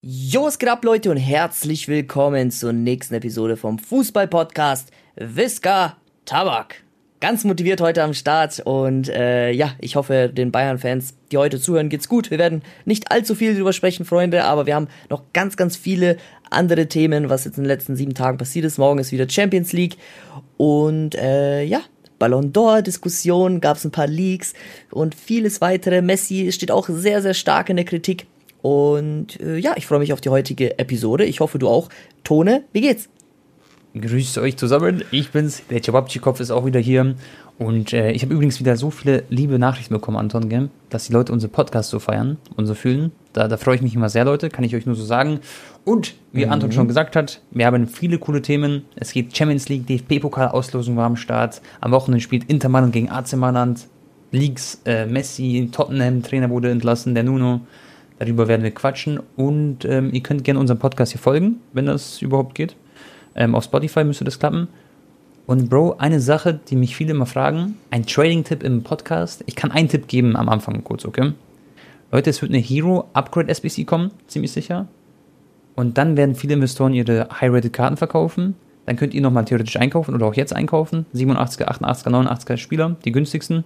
Jo, was geht ab, Leute, und herzlich willkommen zur nächsten Episode vom Fußball-Podcast Visca Tabak. Ganz motiviert heute am Start und äh, ja, ich hoffe, den Bayern-Fans, die heute zuhören, geht's gut. Wir werden nicht allzu viel drüber sprechen, Freunde, aber wir haben noch ganz, ganz viele andere Themen, was jetzt in den letzten sieben Tagen passiert ist. Morgen ist wieder Champions League und äh, ja, Ballon d'Or-Diskussion, gab's ein paar Leaks und vieles weitere. Messi steht auch sehr, sehr stark in der Kritik. Und äh, ja, ich freue mich auf die heutige Episode. Ich hoffe, du auch. Tone, wie geht's? Grüßt euch zusammen. Ich bin's. Der Chababchi-Kopf ist auch wieder hier. Und äh, ich habe übrigens wieder so viele liebe Nachrichten bekommen, Anton, gell? dass die Leute unsere Podcast so feiern und so fühlen. Da, da freue ich mich immer sehr, Leute, kann ich euch nur so sagen. Und wie mhm. Anton schon gesagt hat, wir haben viele coole Themen. Es geht Champions League, DFB-Pokal-Auslosung war am Start. Am Wochenende spielt Inter Mailand gegen AC Mailand. Leagues, äh, Messi, Tottenham, Trainer wurde entlassen, der Nuno. Darüber werden wir quatschen und ähm, ihr könnt gerne unserem Podcast hier folgen, wenn das überhaupt geht. Ähm, auf Spotify müsste das klappen. Und Bro, eine Sache, die mich viele immer fragen, ein Trading-Tipp im Podcast. Ich kann einen Tipp geben am Anfang kurz, okay? Leute, es wird eine Hero Upgrade SBC kommen, ziemlich sicher. Und dann werden viele Investoren ihre High-Rated Karten verkaufen. Dann könnt ihr nochmal theoretisch einkaufen oder auch jetzt einkaufen. 87er, 88er, 89er Spieler, die günstigsten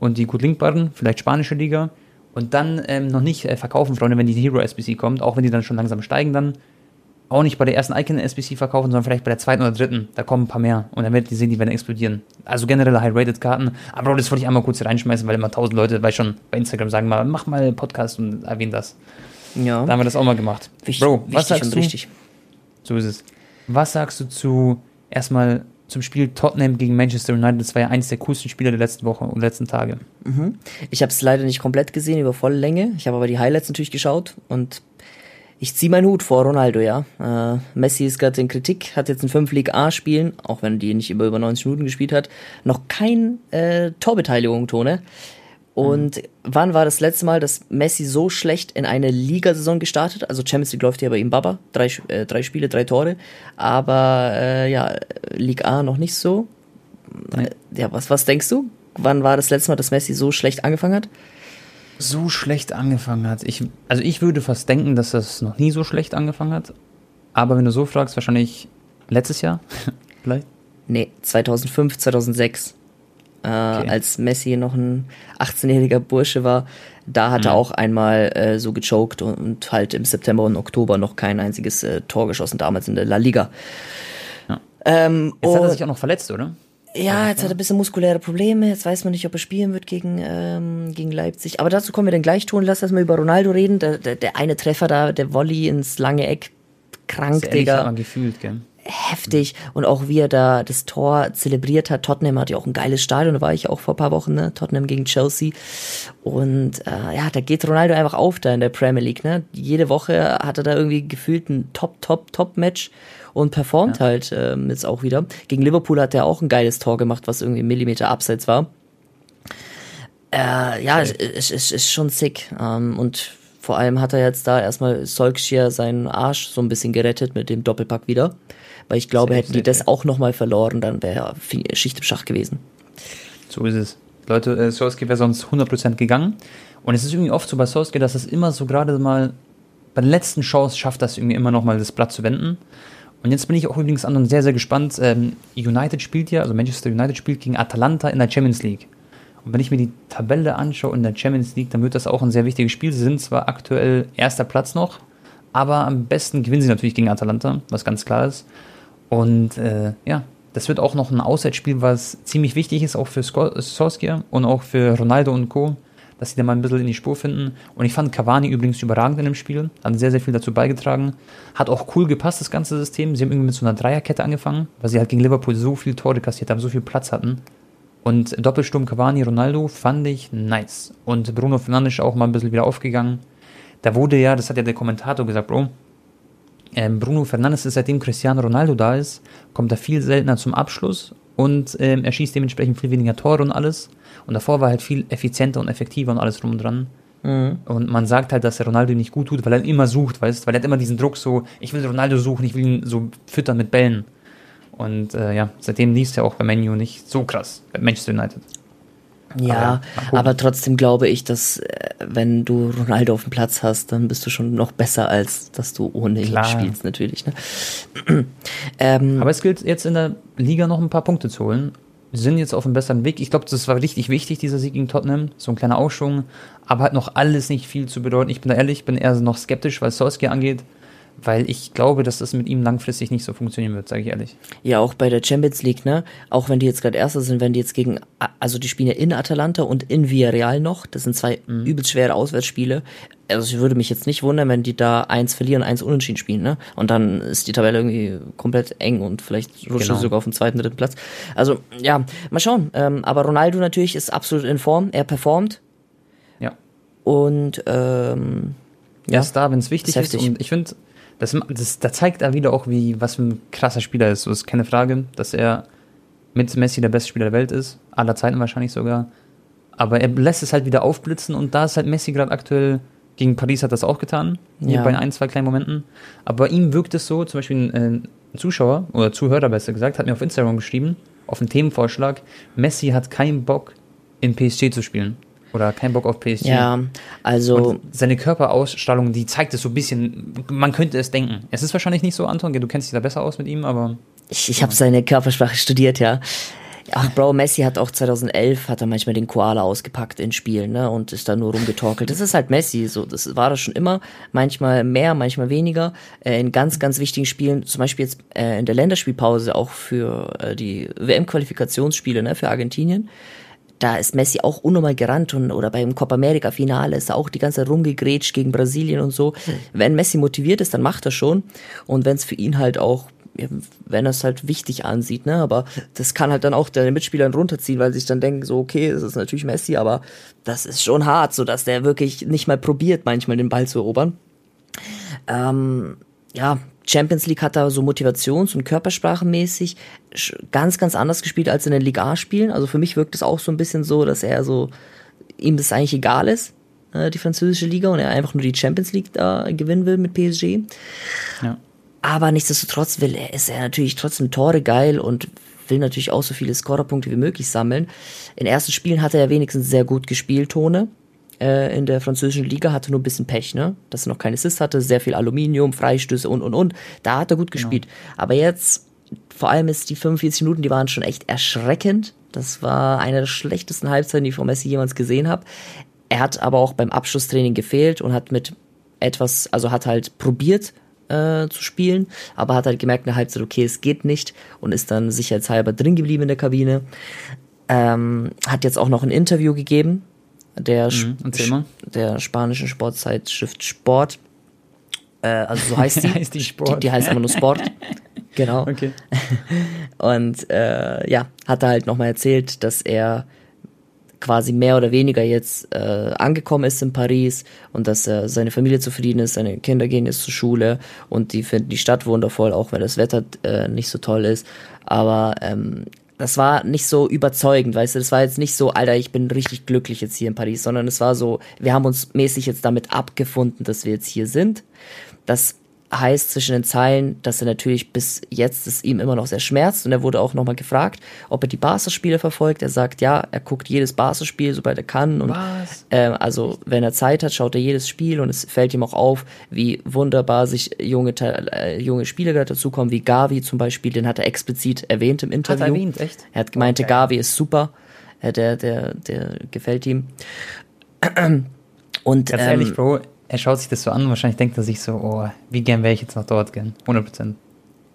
und die gut linkbaren, vielleicht spanische Liga und dann ähm, noch nicht äh, verkaufen, Freunde, wenn die Hero SBC kommt, auch wenn die dann schon langsam steigen, dann auch nicht bei der ersten Icon SBC verkaufen, sondern vielleicht bei der zweiten oder dritten. Da kommen ein paar mehr und dann werdet ihr sehen, die werden explodieren. Also generelle High-Rated-Karten. Aber das wollte ich einmal kurz hier reinschmeißen, weil immer tausend Leute, weil schon bei Instagram sagen mal, mach mal einen Podcast und erwähnen das. Ja. Da haben wir das auch mal gemacht. Wichtig, Bro, was sagst du? Richtig. So ist es. Was sagst du zu erstmal zum Spiel Tottenham gegen Manchester United. Das war ja eines der coolsten Spiele der letzten Woche und letzten Tage. Mhm. Ich habe es leider nicht komplett gesehen über volle Länge. Ich habe aber die Highlights natürlich geschaut und ich ziehe meinen Hut vor Ronaldo, ja. Äh, Messi ist gerade in Kritik, hat jetzt in fünf League A Spielen, auch wenn die nicht über über 90 Minuten gespielt hat, noch kein äh, Torbeteiligung, Tone. Und mhm. wann war das letzte Mal, dass Messi so schlecht in eine Ligasaison gestartet? Also Champions League läuft ja bei ihm Baba, drei, äh, drei Spiele, drei Tore, aber äh, ja, Liga A noch nicht so. Nee. Äh, ja, was, was denkst du? Wann war das letzte Mal, dass Messi so schlecht angefangen hat? So schlecht angefangen hat. Ich, also ich würde fast denken, dass das noch nie so schlecht angefangen hat. Aber wenn du so fragst, wahrscheinlich letztes Jahr vielleicht? Nee, 2005, 2006 äh, okay. als Messi noch ein 18-jähriger Bursche war. Da hat mhm. er auch einmal äh, so gechoked und, und, halt im September und Oktober noch kein einziges äh, Tor geschossen, damals in der La Liga. Ja. Ähm, jetzt hat er sich auch noch verletzt, oder? Ja, jetzt hat er ein bisschen muskuläre Probleme. Jetzt weiß man nicht, ob er spielen wird gegen, ähm, gegen Leipzig. Aber dazu kommen wir dann gleich tun. Lass erstmal über Ronaldo reden. Der, der, der eine Treffer da, der Volley ins lange Eck. Krank, Digga. Hat man gefühlt, gell? Heftig und auch wie er da das Tor zelebriert hat. Tottenham hat ja auch ein geiles Stadion, da war ich auch vor paar Wochen, ne? Tottenham gegen Chelsea. Und äh, ja, da geht Ronaldo einfach auf da in der Premier League. Ne? Jede Woche hat er da irgendwie gefühlt ein Top, Top, Top-Match und performt ja. halt ähm, jetzt auch wieder. Gegen Liverpool hat er auch ein geiles Tor gemacht, was irgendwie Millimeter abseits war. Äh, ja, es ist, ist, ist schon sick. Ähm, und vor allem hat er jetzt da erstmal Solskjaer seinen Arsch so ein bisschen gerettet mit dem Doppelpack wieder. Weil ich glaube, hätten die das auch nochmal verloren, dann wäre Schicht im Schach gewesen. So ist es. Leute, äh, Solskjaer wäre sonst 100% gegangen. Und es ist irgendwie oft so bei Solskjaer, dass es immer so gerade mal bei der letzten Chance schafft, das irgendwie immer nochmal das Blatt zu wenden. Und jetzt bin ich auch übrigens an und sehr, sehr gespannt. Ähm, United spielt ja, also Manchester United spielt gegen Atalanta in der Champions League. Und wenn ich mir die Tabelle anschaue in der Champions League, dann wird das auch ein sehr wichtiges Spiel. Sie sind zwar aktuell erster Platz noch, aber am besten gewinnen sie natürlich gegen Atalanta, was ganz klar ist. Und äh, ja, das wird auch noch ein Auswärtsspiel, was ziemlich wichtig ist, auch für Solskjaer und auch für Ronaldo und Co., dass sie da mal ein bisschen in die Spur finden. Und ich fand Cavani übrigens überragend in dem Spiel, hat sehr, sehr viel dazu beigetragen. Hat auch cool gepasst, das ganze System. Sie haben irgendwie mit so einer Dreierkette angefangen, weil sie halt gegen Liverpool so viel Tore kassiert haben, so viel Platz hatten. Und Doppelsturm Cavani, Ronaldo fand ich nice. Und Bruno Fernandes auch mal ein bisschen wieder aufgegangen. Da wurde ja, das hat ja der Kommentator gesagt, Bro, ähm, Bruno Fernandes ist seitdem Cristiano Ronaldo da ist, kommt er viel seltener zum Abschluss und ähm, er schießt dementsprechend viel weniger Tore und alles. Und davor war er halt viel effizienter und effektiver und alles drum und dran. Mhm. Und man sagt halt, dass er Ronaldo nicht gut tut, weil er immer sucht, weißt weil er hat immer diesen Druck so, ich will Ronaldo suchen, ich will ihn so füttern mit Bällen. Und äh, ja, seitdem liest er auch bei Menu nicht so krass, bei Manchester United. Ja, aber, aber, trotzdem glaube ich, dass äh, wenn du Ronaldo auf dem Platz hast, dann bist du schon noch besser, als dass du ohne ihn spielst, natürlich. Ne? ähm, aber es gilt jetzt in der Liga noch ein paar Punkte zu holen. Wir sind jetzt auf einem besseren Weg. Ich glaube, das war richtig wichtig, dieser Sieg gegen Tottenham. So ein kleiner Aufschwung, aber hat noch alles nicht viel zu bedeuten. Ich bin da ehrlich, bin eher noch skeptisch, was Solskjaer angeht weil ich glaube, dass das mit ihm langfristig nicht so funktionieren wird, sage ich ehrlich. Ja, auch bei der Champions League, ne? Auch wenn die jetzt gerade Erster sind, wenn die jetzt gegen, also die spielen ja in Atalanta und in Villarreal noch, das sind zwei mhm. übelst schwere Auswärtsspiele. Also ich würde mich jetzt nicht wundern, wenn die da eins verlieren, eins unentschieden spielen, ne? Und dann ist die Tabelle irgendwie komplett eng und vielleicht rutschen genau. sie sogar auf den zweiten, dritten Platz. Also, ja, mal schauen. Ähm, aber Ronaldo natürlich ist absolut in Form, er performt. Ja. Und ähm, ja, er ist da, wenn es wichtig ist. Und ich finde, das, das, da zeigt er wieder auch, wie, was für ein krasser Spieler ist. So ist keine Frage, dass er mit Messi der beste Spieler der Welt ist, aller Zeiten wahrscheinlich sogar. Aber er lässt es halt wieder aufblitzen und da ist halt Messi gerade aktuell, gegen Paris hat das auch getan, ja. bei ein, zwei kleinen Momenten. Aber ihm wirkt es so, zum Beispiel ein, äh, ein Zuschauer oder Zuhörer besser gesagt, hat mir auf Instagram geschrieben, auf einen Themenvorschlag, Messi hat keinen Bock in PSG zu spielen oder kein Bock auf PSG. Ja, also. Und seine Körperausstrahlung, die zeigt es so ein bisschen, man könnte es denken. Es ist wahrscheinlich nicht so, Anton, du kennst dich da besser aus mit ihm, aber. Ich, ich habe seine Körpersprache studiert, ja. Ach, Bro, Messi hat auch 2011, hat er manchmal den Koala ausgepackt in Spielen, ne, und ist da nur rumgetorkelt. Das ist halt Messi, so, das war das schon immer. Manchmal mehr, manchmal weniger. Äh, in ganz, ganz wichtigen Spielen, zum Beispiel jetzt äh, in der Länderspielpause auch für äh, die WM-Qualifikationsspiele, ne, für Argentinien da ist Messi auch unnormal gerannt und, oder beim Copa America Finale ist er auch die ganze Zeit rumgegrätscht gegen Brasilien und so. Wenn Messi motiviert ist, dann macht er schon. Und wenn es für ihn halt auch wenn er es halt wichtig ansieht, ne? Aber das kann halt dann auch deine Mitspieler runterziehen, weil sie sich dann denken, so, okay, das ist natürlich Messi, aber das ist schon hart, so dass der wirklich nicht mal probiert, manchmal den Ball zu erobern. Ähm, ja, Champions League hat er so motivations- und körpersprachenmäßig ganz, ganz anders gespielt als in den Liga A-Spielen. Also für mich wirkt es auch so ein bisschen so, dass er so, ihm das eigentlich egal ist, äh, die französische Liga, und er einfach nur die Champions League da gewinnen will mit PSG. Ja. Aber nichtsdestotrotz will er, ist er natürlich trotzdem Tore geil und will natürlich auch so viele Scorerpunkte wie möglich sammeln. In ersten Spielen hat er ja wenigstens sehr gut gespielt, Tone äh, in der französischen Liga, hatte nur ein bisschen Pech, ne? Dass er noch keine Assist hatte, sehr viel Aluminium, Freistöße und und und. Da hat er gut genau. gespielt. Genau. Aber jetzt, vor allem ist die 45 Minuten, die waren schon echt erschreckend. Das war eine der schlechtesten Halbzeiten, die ich von Messi jemals gesehen habe. Er hat aber auch beim Abschlusstraining gefehlt und hat mit etwas, also hat halt probiert, äh, zu spielen, aber hat halt gemerkt in der Halbzeit, okay, es geht nicht und ist dann sicherheitshalber drin geblieben in der Kabine. Ähm, hat jetzt auch noch ein Interview gegeben der, mhm, der spanischen Sportzeitschrift Sport. Äh, also so heißt die. heißt die, Sport. Die, die heißt immer nur Sport. genau. Okay. Und äh, ja, hat er halt nochmal erzählt, dass er quasi mehr oder weniger jetzt äh, angekommen ist in Paris und dass äh, seine Familie zufrieden ist, seine Kinder gehen jetzt zur Schule und die finden die Stadt wundervoll, auch wenn das Wetter äh, nicht so toll ist. Aber ähm, das war nicht so überzeugend, weißt du, das war jetzt nicht so, Alter, ich bin richtig glücklich jetzt hier in Paris, sondern es war so, wir haben uns mäßig jetzt damit abgefunden, dass wir jetzt hier sind. Das heißt zwischen den Zeilen, dass er natürlich bis jetzt es ihm immer noch sehr schmerzt und er wurde auch nochmal gefragt, ob er die Barca-Spiele verfolgt. Er sagt, ja, er guckt jedes Barca-Spiel, sobald er kann und äh, also wenn er Zeit hat, schaut er jedes Spiel und es fällt ihm auch auf, wie wunderbar sich junge, äh, junge Spieler gerade dazukommen, wie Gavi zum Beispiel, den hat er explizit erwähnt im Interview. Hat er erwähnt, echt? Er hat gemeint, okay. Gavi ist super, äh, der, der, der gefällt ihm. Und, Ganz ähm, ehrlich, Bro, er schaut sich das so an, wahrscheinlich denkt er sich so, oh, wie gern wäre ich jetzt noch dort gern. 100 Prozent.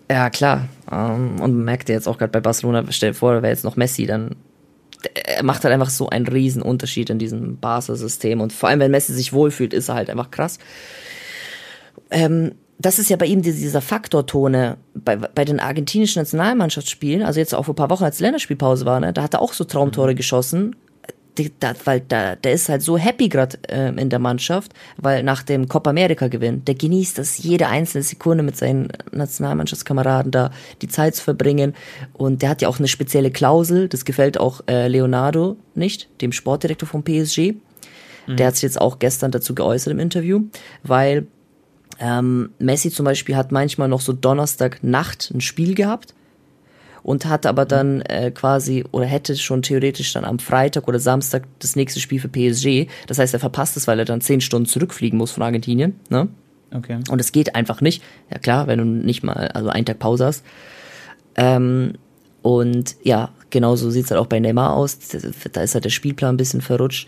Ja, klar. Um, ähm, und man merkt ja jetzt auch gerade bei Barcelona, stell dir vor, da wäre jetzt noch Messi, dann er macht halt einfach so einen riesen Unterschied in diesem Barca-System. Und vor allem, wenn Messi sich wohlfühlt, ist er halt einfach krass. Ähm, das ist ja bei ihm dieser Faktortone bei, bei den argentinischen Nationalmannschaftsspielen, also jetzt auch vor ein paar Wochen, als Länderspielpause war, ne, da hat er auch so Traumtore mhm. geschossen da, weil da, der ist halt so happy gerade äh, in der Mannschaft, weil nach dem Copa America Gewinn, der genießt das jede einzelne Sekunde mit seinen Nationalmannschaftskameraden da die Zeit zu verbringen und der hat ja auch eine spezielle Klausel, das gefällt auch äh, Leonardo nicht, dem Sportdirektor vom PSG. Mhm. Der hat sich jetzt auch gestern dazu geäußert im Interview, weil ähm, Messi zum Beispiel hat manchmal noch so Donnerstag Nacht ein Spiel gehabt und hat aber dann äh, quasi oder hätte schon theoretisch dann am Freitag oder Samstag das nächste Spiel für PSG. Das heißt, er verpasst es, weil er dann zehn Stunden zurückfliegen muss von Argentinien. Ne? Okay. Und es geht einfach nicht. Ja klar, wenn du nicht mal, also einen Tag Pause hast. Ähm, und ja, genauso sieht's halt auch bei Neymar aus. Da ist halt der Spielplan ein bisschen verrutscht.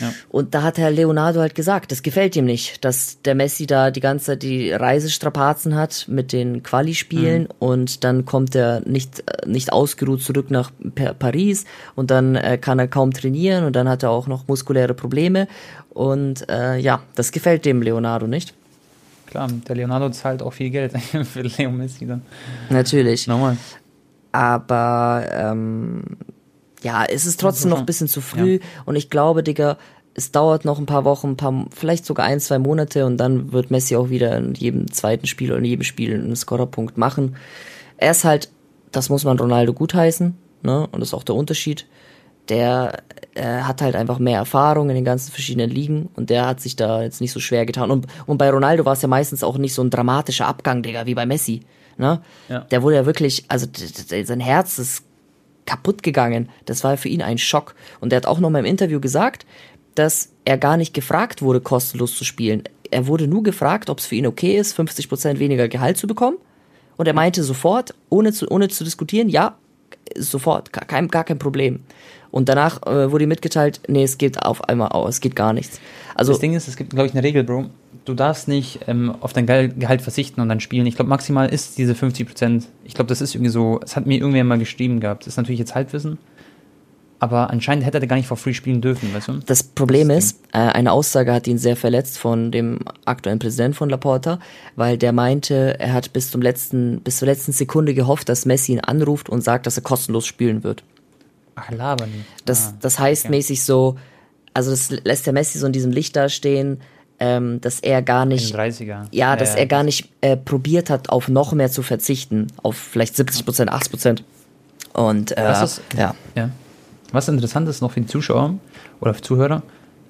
Ja. Und da hat Herr Leonardo halt gesagt, das gefällt ihm nicht, dass der Messi da die ganze Zeit die Reisestrapazen hat mit den Quali-Spielen Mhm. und dann kommt er nicht, äh, nicht ausgeruht zurück nach Pa- Paris und dann äh, kann er kaum trainieren und dann hat er auch noch muskuläre Probleme und äh, ja, das gefällt dem Leonardo nicht. Klar, der Leonardo zahlt auch viel Geld für Leo Messi dann. Natürlich. Nochmal. aber ähm, ja, es ist trotzdem noch ein bisschen zu früh und ich glaube, Digga, es dauert noch ein paar Wochen, ein paar, vielleicht sogar ein, zwei Monate und dann wird Messi auch wieder in jedem zweiten Spiel oder in jedem Spiel einen Scorerpunkt machen. Er ist halt, das muss man Ronaldo gutheißen, ne? Und das ist auch der Unterschied. Der äh, hat halt einfach mehr Erfahrung in den ganzen verschiedenen Ligen und der hat sich da jetzt nicht so schwer getan. Und, und bei Ronaldo war es ja meistens auch nicht so ein dramatischer Abgang, Digga, wie bei Messi. Ne? Ja. Der wurde ja wirklich, also sein Herz ist kaputt gegangen. Das war für ihn ein Schock. Und er hat auch noch mal im Interview gesagt, dass er gar nicht gefragt wurde, kostenlos zu spielen. Er wurde nur gefragt, ob es für ihn okay ist, 50% weniger Gehalt zu bekommen. Und er meinte sofort, ohne zu, ohne zu diskutieren, ja, sofort, gar kein, gar kein Problem. Und danach äh, wurde ihm mitgeteilt, nee, es geht auf einmal aus, es geht gar nichts. Also, Das Ding ist, es gibt, glaube ich, eine Regel, Bro. Du darfst nicht ähm, auf dein Ge- Gehalt verzichten und dann spielen. Ich glaube, maximal ist diese 50 Prozent. Ich glaube, das ist irgendwie so, es hat mir irgendwer mal geschrieben gehabt. Das ist natürlich jetzt Halbwissen. Aber anscheinend hätte er gar nicht for free spielen dürfen, weißt du? Das Problem Das ist, äh, eine Aussage hat ihn sehr verletzt von dem aktuellen Präsidenten von Laporta, weil der meinte, er hat bis zum letzten, bis zur letzten Sekunde gehofft, dass Messi ihn anruft und sagt, dass er kostenlos spielen wird. Ach, laber nicht. Das, Ah, das heißt okay. mäßig so, also das lässt der Messi so in diesem Licht dastehen, ähm, dass er gar nicht, 30er. ja, dass er gar nicht äh, probiert hat, auf noch mehr zu verzichten, auf vielleicht 70 Prozent, 80 Prozent. Und äh, Was ist- ja, Ja. Was interessant ist noch für die Zuschauer oder für Zuhörer,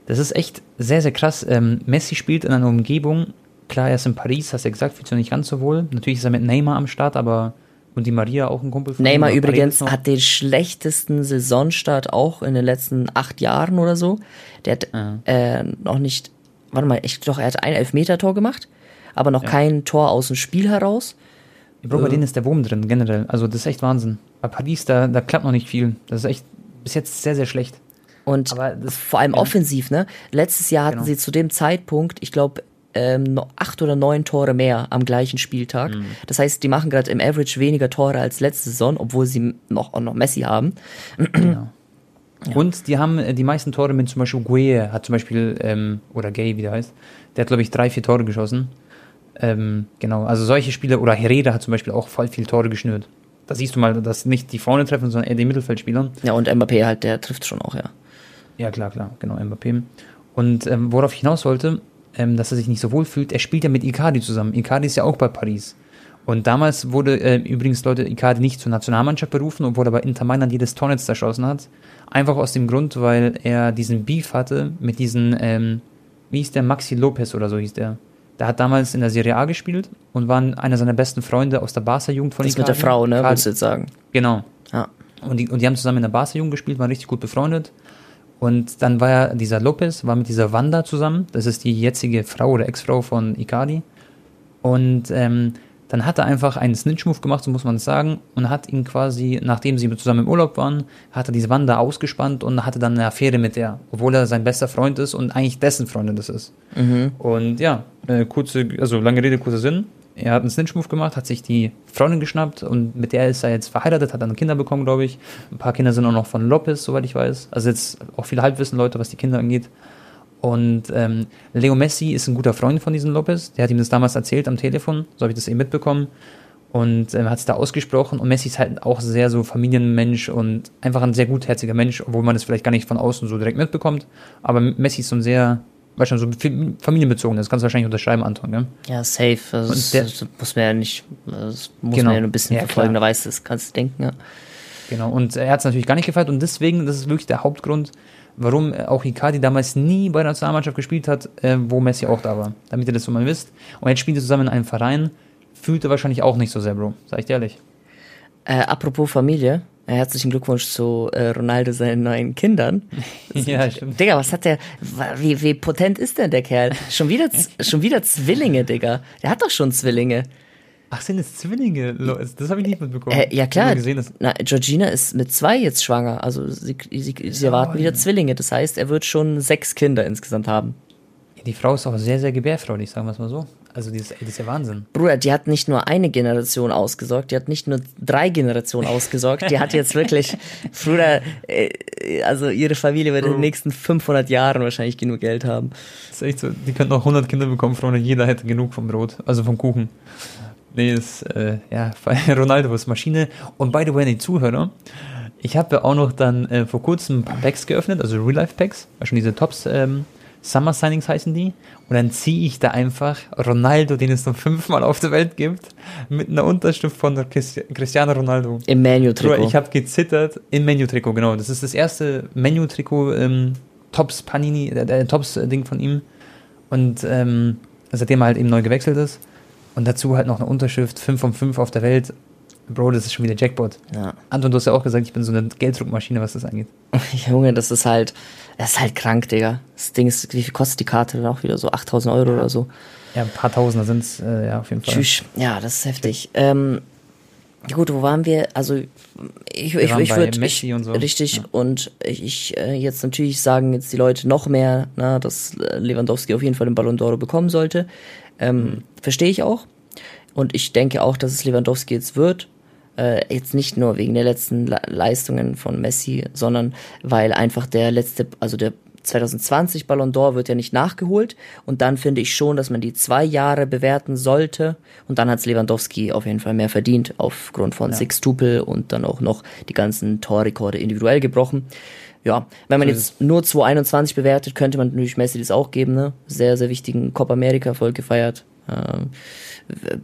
das ist echt sehr, sehr krass. Ähm, Messi spielt in einer Umgebung, klar, er ist in Paris, hast du ja gesagt, fühlt sich nicht ganz so wohl. Natürlich ist er mit Neymar am Start, aber und die Maria auch ein Kumpel von Neymar übrigens hat den schlechtesten Saisonstart auch in den letzten acht Jahren oder so. Der hat Ja. äh, noch nicht, warte mal, ich doch, er hat ein Elfmeter-Tor gemacht, aber noch kein Tor aus dem Spiel heraus. Bro, bei denen ist der Wurm drin, generell. Also das ist echt Wahnsinn. Bei Paris, da, da klappt noch nicht viel. Das ist echt bis jetzt sehr, sehr schlecht. Und Aber das- vor allem ja. offensiv, ne? Letztes Jahr hatten Genau. sie zu dem Zeitpunkt, ich glaube, ähm, noch acht oder neun Tore mehr am gleichen Spieltag. Mhm. Das heißt, die machen gerade im Average weniger Tore als letzte Saison, obwohl sie noch, auch noch Messi haben. Genau. Und die haben äh, die meisten Tore mit zum Beispiel Gueye, hat zum Beispiel, ähm, oder Gay, wie der heißt, der hat, glaube ich, drei, vier Tore geschossen. Ähm, genau, also solche Spieler, oder Herrera hat zum Beispiel auch voll viele Tore geschnürt. Da siehst du mal, dass nicht die vorne treffen, sondern eher die Mittelfeldspieler. Ja, und Mbappé halt, der trifft schon auch, ja. Ja, klar, klar, genau, Mbappé. Und ähm, worauf ich hinaus wollte, ähm, dass er sich nicht so wohl fühlt, er spielt ja mit Icardi zusammen. Icardi ist ja auch bei Paris. Und damals wurde äh, übrigens Leute Icardi nicht zur Nationalmannschaft berufen, obwohl er bei Inter Mailand jedes Tor jetzt erschossen hat. Einfach aus dem Grund, weil er diesen Beef hatte mit diesen, ähm, wie hieß der, Maxi Lopez oder so hieß der. Der hat damals in der Serie A gespielt und war einer seiner besten Freunde aus der Barca-Jugend von Das mit der Icardi. Frau, ne, Icardi- würdest du jetzt sagen. Genau. Ja. Und die, und die haben zusammen in der Barca-Jugend gespielt, waren richtig gut befreundet. Und dann war ja dieser Lopez, war mit dieser Wanda zusammen. Das ist die jetzige Frau oder Ex-Frau von Icardi. Und ähm, dann hat er einfach einen Snitch-Move gemacht, so muss man es sagen, und hat ihn quasi, nachdem sie zusammen im Urlaub waren, hat er diese Wanda ausgespannt und hatte dann eine Affäre mit der, obwohl er sein bester Freund ist und eigentlich dessen Freundin das ist. Und ja, äh, kurze, also lange Rede, kurzer Sinn. Er hat einen Snitch-Move gemacht, hat sich die Freundin geschnappt und mit der ist er jetzt verheiratet, hat dann Kinder bekommen, glaube ich. Ein paar Kinder sind auch noch von Lopez, soweit ich weiß. Also jetzt auch viele Halbwissen, Leute, was die Kinder angeht. Und ähm, Leo Messi ist ein guter Freund von diesem Lopez. Der hat ihm das damals erzählt am Telefon, so habe ich das eben mitbekommen. Und ähm, hat sich da ausgesprochen. Und Messi ist halt auch sehr so Familienmensch und einfach ein sehr gutherziger Mensch, obwohl man das vielleicht gar nicht von außen so direkt mitbekommt. Aber Messi ist so ein sehr, weißt du, so familienbezogen. Das kannst du wahrscheinlich unterschreiben, Anton, gell? Ja, safe. Also Und das, der- das muss man ja nicht, das muss Genau. man ja nur ein bisschen Ja, verfolgen, da weißt du, das kannst du denken, ja. Genau, und er hat es natürlich gar nicht gefeiert und deswegen, das ist wirklich der Hauptgrund, warum äh, auch Icardi damals nie bei der Nationalmannschaft gespielt hat, äh, wo Messi auch da war. Damit ihr das so mal wisst. Und jetzt spielt er zusammen in einem Verein, fühlt er wahrscheinlich auch nicht so sehr, Bro. Sag ich dir ehrlich. Äh, apropos Familie, äh, herzlichen Glückwunsch zu äh, Ronaldo seinen neuen Kindern. ja, stimmt. Digga, was hat der, wie, wie potent ist denn der Kerl? Schon wieder, schon wieder Zwillinge, Digga. Der hat doch schon Zwillinge. Ach, sind es Zwillinge? Das habe ich nicht mitbekommen. Äh, ja klar, gesehen, na, Georgina ist mit zwei jetzt schwanger. Also sie, sie, sie erwarten wieder Zwillinge. Das heißt, er wird schon sechs Kinder insgesamt haben. die Frau ist auch sehr, sehr gebärfreudig, sagen wir es mal so. Also, das, das ist ja Wahnsinn. Bruder, die hat nicht nur eine Generation ausgesorgt, die hat nicht nur drei Generationen ausgesorgt, die hat jetzt wirklich, Bruder, äh, also ihre Familie wird in den nächsten 500 Jahren wahrscheinlich genug Geld haben. Das ist echt so. Die könnten auch 100 Kinder bekommen, Freunde. Jeder hätte genug vom Brot, also vom Kuchen. Nee, ist, äh, ja, Ronaldo ist Maschine. Und by the way, an die Zuhörer, ich habe auch noch dann äh, vor kurzem ein paar Packs geöffnet, also Real-Life-Packs, war schon diese Tops, ähm, Summer Signings heißen die. Und dann ziehe ich da einfach Ronaldo, den es noch fünfmal auf der Welt gibt, mit einer Unterschrift von Cristiano Ronaldo. Im Menu-Trikot. ich habe gezittert im Menu-Trikot, genau. Das ist das erste Menu-Trikot, ähm, Tops Panini, der, der Tops-Ding von ihm. Und ähm, seitdem er halt eben neu gewechselt ist. Und dazu halt noch eine Unterschrift, 5 von 5 auf der Welt. Bro, das ist schon wieder Jackpot. Ja. Anton, du hast ja auch gesagt, ich bin so eine Gelddruckmaschine, was das angeht. Junge, das ist halt, das ist halt krank, Digga. Das Ding ist, wie viel kostet die Karte dann auch wieder? So 8000 Euro oder so. Ja, ein paar Tausender sind es, äh, ja, auf jeden Fall. Tschüss. Ja, das ist heftig. Ähm, ja gut, wo waren wir? Also ich, ich, ich würde so. richtig Ja. und ich, ich äh, jetzt natürlich sagen jetzt die Leute noch mehr, na, dass äh, Lewandowski auf jeden Fall den Ballon d'Or bekommen sollte. Ähm. Verstehe ich auch. Und ich denke auch, dass es Lewandowski jetzt wird. Äh, jetzt nicht nur wegen der letzten Le Leistungen von Messi, sondern weil einfach der letzte, also der 2020 Ballon d'Or wird ja nicht nachgeholt. Und dann finde ich schon, dass man die zwei Jahre bewerten sollte. Und dann hat Lewandowski auf jeden Fall mehr verdient, aufgrund von Sextupel und dann auch noch die ganzen Torrekorde individuell gebrochen. Ja, wenn man jetzt nur 2021 bewertet, könnte man natürlich Messi das auch geben, ne? Sehr, sehr wichtigen Copa America Erfolg gefeiert. Ähm,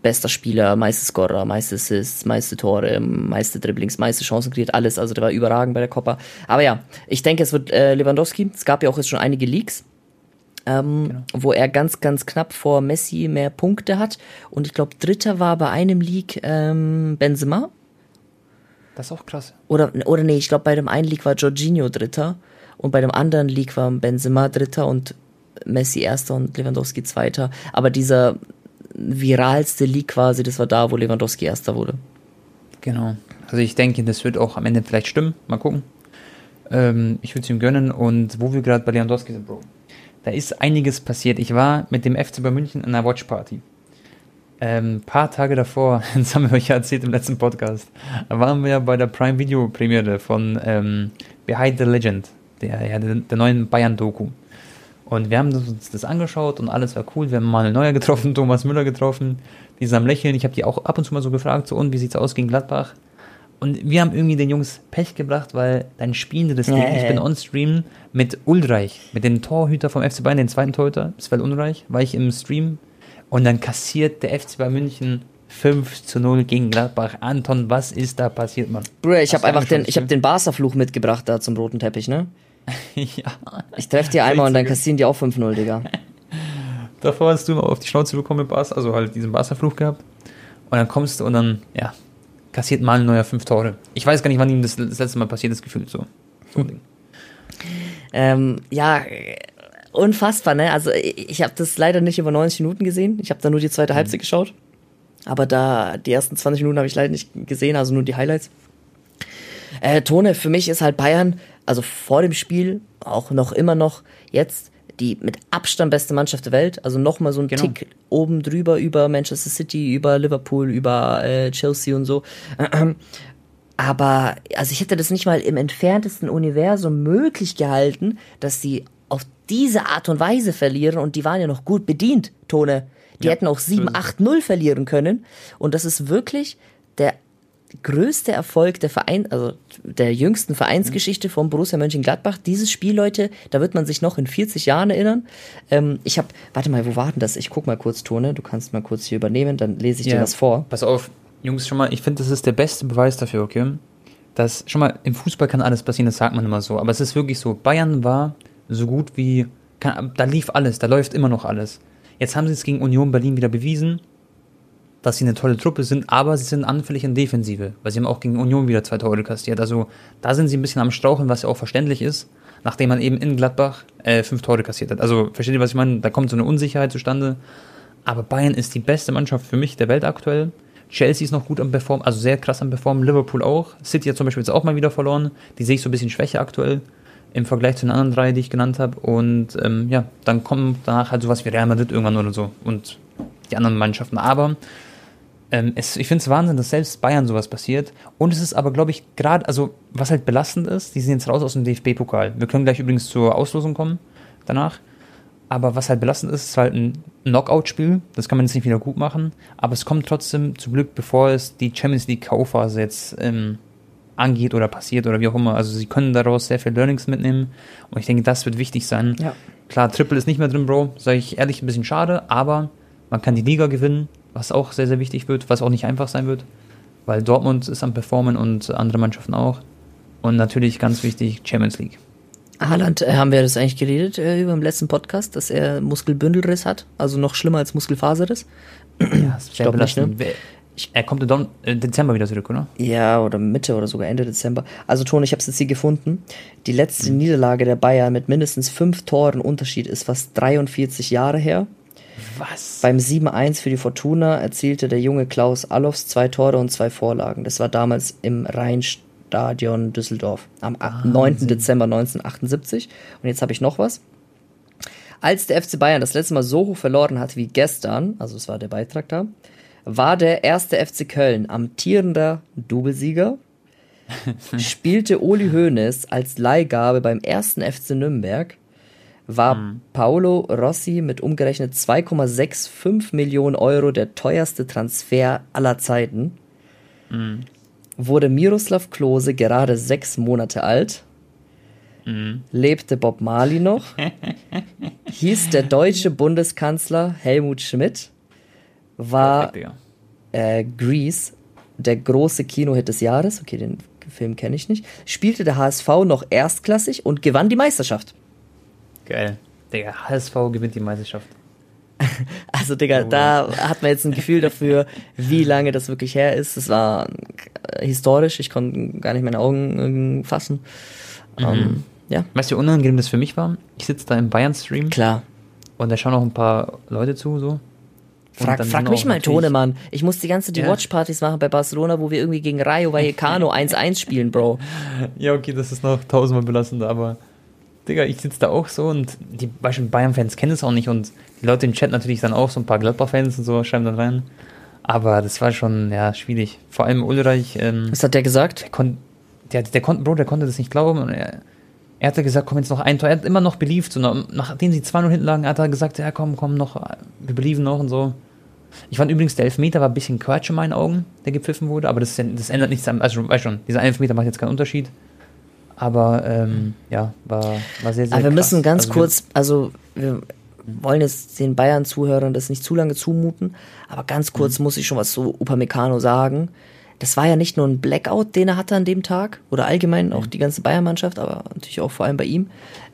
bester Spieler, meiste Scorer, meiste Assists, meiste Tore, meiste Dribblings, meiste Chancen kreiert, alles. Also der war überragend bei der Copa. Aber ja, ich denke, es wird äh, Lewandowski. Es gab ja auch jetzt schon einige Leaks, ähm, wo er ganz, ganz knapp vor Messi mehr Punkte hat. Und ich glaube, Dritter war bei einem Leak ähm, Benzema. Das ist auch krass. Oder, oder nee, ich glaube, bei dem einen League war Jorginho Dritter und bei dem anderen League war Benzema Dritter und Messi Erster und Lewandowski Zweiter. Aber dieser viralste League quasi, das war da, wo Lewandowski Erster wurde. Genau. Also ich denke, das wird auch am Ende vielleicht stimmen. Mal gucken. Ähm, ich würde es ihm gönnen. Und wo wir gerade bei Lewandowski sind, Bro. Da ist einiges passiert. Ich war mit dem FC bei München in einer Watchparty. Ähm, ein paar Tage davor, das haben wir euch ja erzählt im letzten Podcast, waren wir ja bei der Prime Video Premiere von ähm, Behind the Legend, der, ja, der, der neuen Bayern-Doku. Und wir haben uns das angeschaut und alles war cool. Wir haben Manuel Neuer getroffen, Thomas Müller getroffen, die sind am Lächeln. Ich habe die auch ab und zu mal so gefragt, so und wie sieht's aus gegen Gladbach? Und wir haben irgendwie den Jungs Pech gebracht, weil dann spielen die das Ding. Ich bin on Stream mit Ulreich, mit dem Torhüter vom FC Bayern, den zweiten Torhüter, Sven Ulreich, war ich im Stream. Und dann kassiert der FC Bayern München 5 zu 0 gegen Gladbach. Anton, was ist da passiert, Mann? Bruder, ich habe einfach den, ich habe den Barca-Fluch mitgebracht da zum roten Teppich, ne? ja. Ich treffe die einmal und dann kassieren die auch 5-0, Digga. Davor hast du mal auf die Schnauze bekommen mit Barca, also halt diesen Barca-Fluch gehabt. Und dann kommst du und dann, ja, kassiert mal ein neuer fünf Tore. Ich weiß gar nicht, wann ihm das, das letzte Mal passiert ist, gefühlt so. so Ding. Ähm, ja, unfassbar, ne? Also ich, habe das leider nicht über 90 Minuten gesehen. Ich habe da nur die zweite Halbzeit geschaut. Aber da die ersten 20 Minuten habe ich leider nicht gesehen, also nur die Highlights. Äh, Tone, für mich ist halt Bayern, also vor dem Spiel, auch noch immer noch jetzt die mit Abstand beste Mannschaft der Welt. Also nochmal so ein Genau. Tick oben drüber über Manchester City, über Liverpool, über äh, Chelsea und so. Aber also ich hätte das nicht mal im entferntesten Universum möglich gehalten, dass sie auf diese Art und Weise verlieren und die waren ja noch gut bedient, Tone. Die Ja, hätten auch so ist es. 7-8-0 verlieren können und das ist wirklich der größte Erfolg der Verein, also der jüngsten Vereinsgeschichte von Borussia Mönchengladbach. Dieses Spiel, Leute, da wird man sich noch in 40 Jahren erinnern. Ähm, ich habe, warte mal, wo war denn das? Ich guck mal kurz, Tone. Du kannst mal kurz hier übernehmen, dann lese ich dir was vor. Pass auf, Jungs, schon mal, ich finde, das ist der beste Beweis dafür, okay? Dass, schon mal, im Fußball kann alles passieren, das sagt man immer so. Aber es ist wirklich so, Bayern war so gut wie, da lief alles, da läuft immer noch alles. Jetzt haben sie es gegen Union Berlin wieder bewiesen. dass sie eine tolle Truppe sind, aber sie sind anfällig in Defensive, weil sie haben auch gegen Union wieder zwei Tore kassiert. Also da sind sie ein bisschen am Straucheln, was ja auch verständlich ist, nachdem man eben in Gladbach äh, fünf Tore kassiert hat. Also versteht ihr, was ich meine? Da kommt so eine Unsicherheit zustande. Aber Bayern ist die beste Mannschaft für mich der Welt aktuell. Chelsea ist noch gut am Performen, also sehr krass am Performen. Liverpool auch. City hat zum Beispiel jetzt auch mal wieder verloren. Die sehe ich so ein bisschen schwächer aktuell im Vergleich zu den anderen drei, die ich genannt habe. Und ähm, ja, dann kommen danach halt sowas wie Real Madrid irgendwann oder so und die anderen Mannschaften. Aber ähm, es, ich finde es Wahnsinn, dass selbst Bayern sowas passiert. Und es ist aber, glaube ich, gerade, also was halt belastend ist, die sind jetzt raus aus dem DFB-Pokal. Wir können gleich übrigens zur Auslosung kommen danach. Aber was halt belastend ist, ist halt ein Knockout-Spiel. Das kann man jetzt nicht wieder gut machen. Aber es kommt trotzdem zum Glück, bevor es die Champions League-Kaufphase jetzt ähm, angeht oder passiert oder wie auch immer. Also sie können daraus sehr viel Learnings mitnehmen. Und ich denke, das wird wichtig sein. Ja. Klar, Triple ist nicht mehr drin, Bro. Sage ich ehrlich, ein bisschen schade. Aber man kann die Liga gewinnen was auch sehr, sehr wichtig wird, was auch nicht einfach sein wird, weil Dortmund ist am Performen und andere Mannschaften auch. Und natürlich ganz wichtig, Champions League. Haaland, äh, haben wir das eigentlich geredet äh, über im letzten Podcast, dass er Muskelbündelriss hat, also noch schlimmer als Muskelfaserriss? Ja, das ich glaube nicht, ne? Er kommt im äh, Dezember wieder zurück, oder? Ja, oder Mitte oder sogar Ende Dezember. Also Ton, ich habe es jetzt hier gefunden. Die letzte mhm. Niederlage der Bayern mit mindestens fünf Toren Unterschied ist fast 43 Jahre her. Was? Beim 7-1 für die Fortuna erzielte der junge Klaus Allofs zwei Tore und zwei Vorlagen. Das war damals im Rheinstadion Düsseldorf am ah, 9. Dezember 1978. Und jetzt habe ich noch was. Als der FC Bayern das letzte Mal so hoch verloren hat wie gestern, also es war der Beitrag da, war der erste FC Köln amtierender Doublesieger, spielte Uli Hoeneß als Leihgabe beim ersten FC Nürnberg war mhm. Paolo Rossi mit umgerechnet 2,65 Millionen Euro der teuerste Transfer aller Zeiten. Mhm. Wurde Miroslav Klose gerade sechs Monate alt. Mhm. Lebte Bob Marley noch? hieß der deutsche Bundeskanzler Helmut Schmidt? War Perfekt, äh, Grease der große Kinohit des Jahres? Okay, den Film kenne ich nicht. Spielte der HSV noch erstklassig und gewann die Meisterschaft. Geil. Digga, HSV gewinnt die Meisterschaft. Also, Digga, oh. da hat man jetzt ein Gefühl dafür, wie lange das wirklich her ist. Es war äh, historisch, ich konnte gar nicht meine Augen äh, fassen. Mhm. Ähm, ja. Weißt du, wie unangenehm das für mich war? Ich sitze da im Bayern-Stream. Klar. Und da schauen auch ein paar Leute zu, so. Frag, frag mich mal, Tone, Mann. Ich muss die ganze die ja. Watchpartys machen bei Barcelona, wo wir irgendwie gegen Rayo Vallecano 1-1 spielen, Bro. Ja, okay, das ist noch tausendmal belastender, aber Digga, ich sitze da auch so und die Bayern-Fans kennen es auch nicht und die Leute im Chat natürlich dann auch, so ein paar Gladbach-Fans und so schreiben dann rein. Aber das war schon, ja, schwierig. Vor allem Ulreich. Ähm, Was hat der gesagt? Der, kon der, der konnte, Bro, der konnte das nicht glauben. Und er, er hatte gesagt, komm jetzt noch ein Tor. Er hat immer noch beliebt. So, nachdem sie 2-0 hinten lagen, hat er gesagt, ja komm, komm, noch, wir believen noch und so. Ich fand übrigens, der Elfmeter war ein bisschen Quatsch in meinen Augen, der gepfiffen wurde, aber das, das ändert nichts an, also weißt schon, dieser Elfmeter macht jetzt keinen Unterschied. Aber ähm, ja, war, war sehr, sehr Aber wir krass. müssen ganz also kurz, also wir wollen jetzt den Bayern-Zuhörern das nicht zu lange zumuten, aber ganz kurz mhm. muss ich schon was zu Upamecano sagen. Das war ja nicht nur ein Blackout, den er hatte an dem Tag, oder allgemein auch mhm. die ganze Bayern-Mannschaft, aber natürlich auch vor allem bei ihm.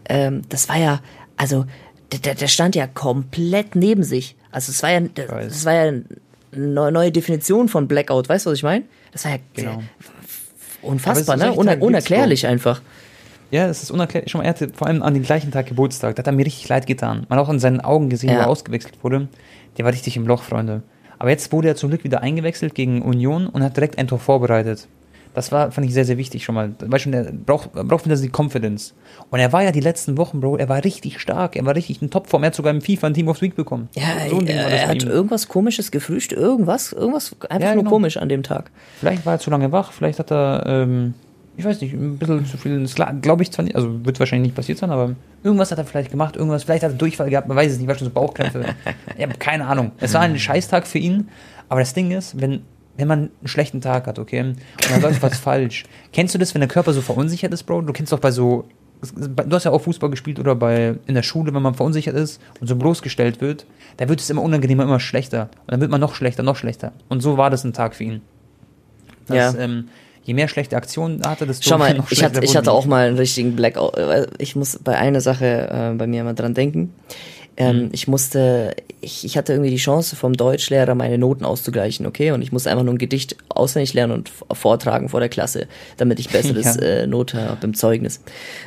Ähm, das war ja, also der, der stand ja komplett neben sich. Also es war ja, das war ja eine neue Definition von Blackout, weißt du, was ich meine? Das war ja genau. Unfassbar, ne? Uner unerklärlich einfach. Ja, das ist unerklärlich. Schon mal, er hatte vor allem an dem gleichen Tag Geburtstag. Da hat er mir richtig leid getan. Man hat auch in seinen Augen gesehen, ja. wo er ausgewechselt wurde. Der war richtig im Loch, Freunde. Aber jetzt wurde er zum Glück wieder eingewechselt gegen Union und hat direkt ein Tor vorbereitet. Das war, fand ich sehr, sehr wichtig schon mal. Weißt du, der braucht, braucht wieder die Confidence. Und er war ja die letzten Wochen, Bro, er war richtig stark. Er war richtig in Topform. Er hat sogar im FIFA ein Team of the Week bekommen. Ja, so ein er, er hat irgendwas komisches gefrühstückt. Irgendwas, irgendwas einfach ja, nur genau. komisch an dem Tag. Vielleicht war er zu lange wach. Vielleicht hat er, ähm, ich weiß nicht, ein bisschen zu viel, glaube ich zwar nicht, also wird wahrscheinlich nicht passiert sein, aber irgendwas hat er vielleicht gemacht, irgendwas, vielleicht hat er Durchfall gehabt, man weiß es nicht, war schon so Bauchkrämpfe. ich habe keine Ahnung. Es war ein Scheißtag für ihn, aber das Ding ist, wenn wenn man einen schlechten Tag hat, okay, und dann läuft was falsch. Kennst du das, wenn der Körper so verunsichert ist, Bro? Du kennst doch bei so, du hast ja auch Fußball gespielt oder bei, in der Schule, wenn man verunsichert ist und so bloßgestellt wird, da wird es immer unangenehmer, immer schlechter. Und dann wird man noch schlechter, noch schlechter. Und so war das ein Tag für ihn. Dass, ja. Ähm, je mehr schlechte Aktionen hatte, desto Schau mal, noch ich hatte, ich hatte auch mal einen richtigen Blackout. Ich muss bei einer Sache äh, bei mir immer dran denken. Ähm, Mhm. Ich musste, ich, ich hatte irgendwie die Chance vom Deutschlehrer meine Noten auszugleichen, okay? Und ich musste einfach nur ein Gedicht auswendig lernen und vortragen vor der Klasse, damit ich besseres Ja. äh, Note habe im Zeugnis.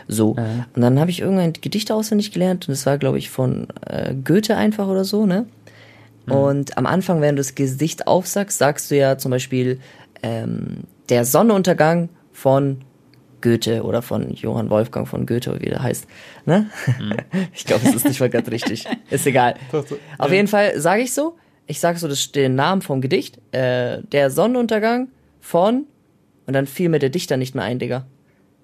So. Ja. Und dann habe ich irgendein Gedicht auswendig gelernt und es war, glaube ich, von äh, Goethe einfach oder so, ne? Und am Anfang, wenn du das Gedicht aufsagst, sagst du ja zum Beispiel ähm, der Sonnenuntergang von Goethe oder von Johann Wolfgang von Goethe, wie der heißt. Ne? ich glaube, es ist nicht mal ganz richtig. Ist egal. Auf jeden Fall sage ich so, ich sage so das, den Namen vom Gedicht, äh, der Sonnenuntergang von und dann fiel mir der Dichter nicht mehr ein, Digga.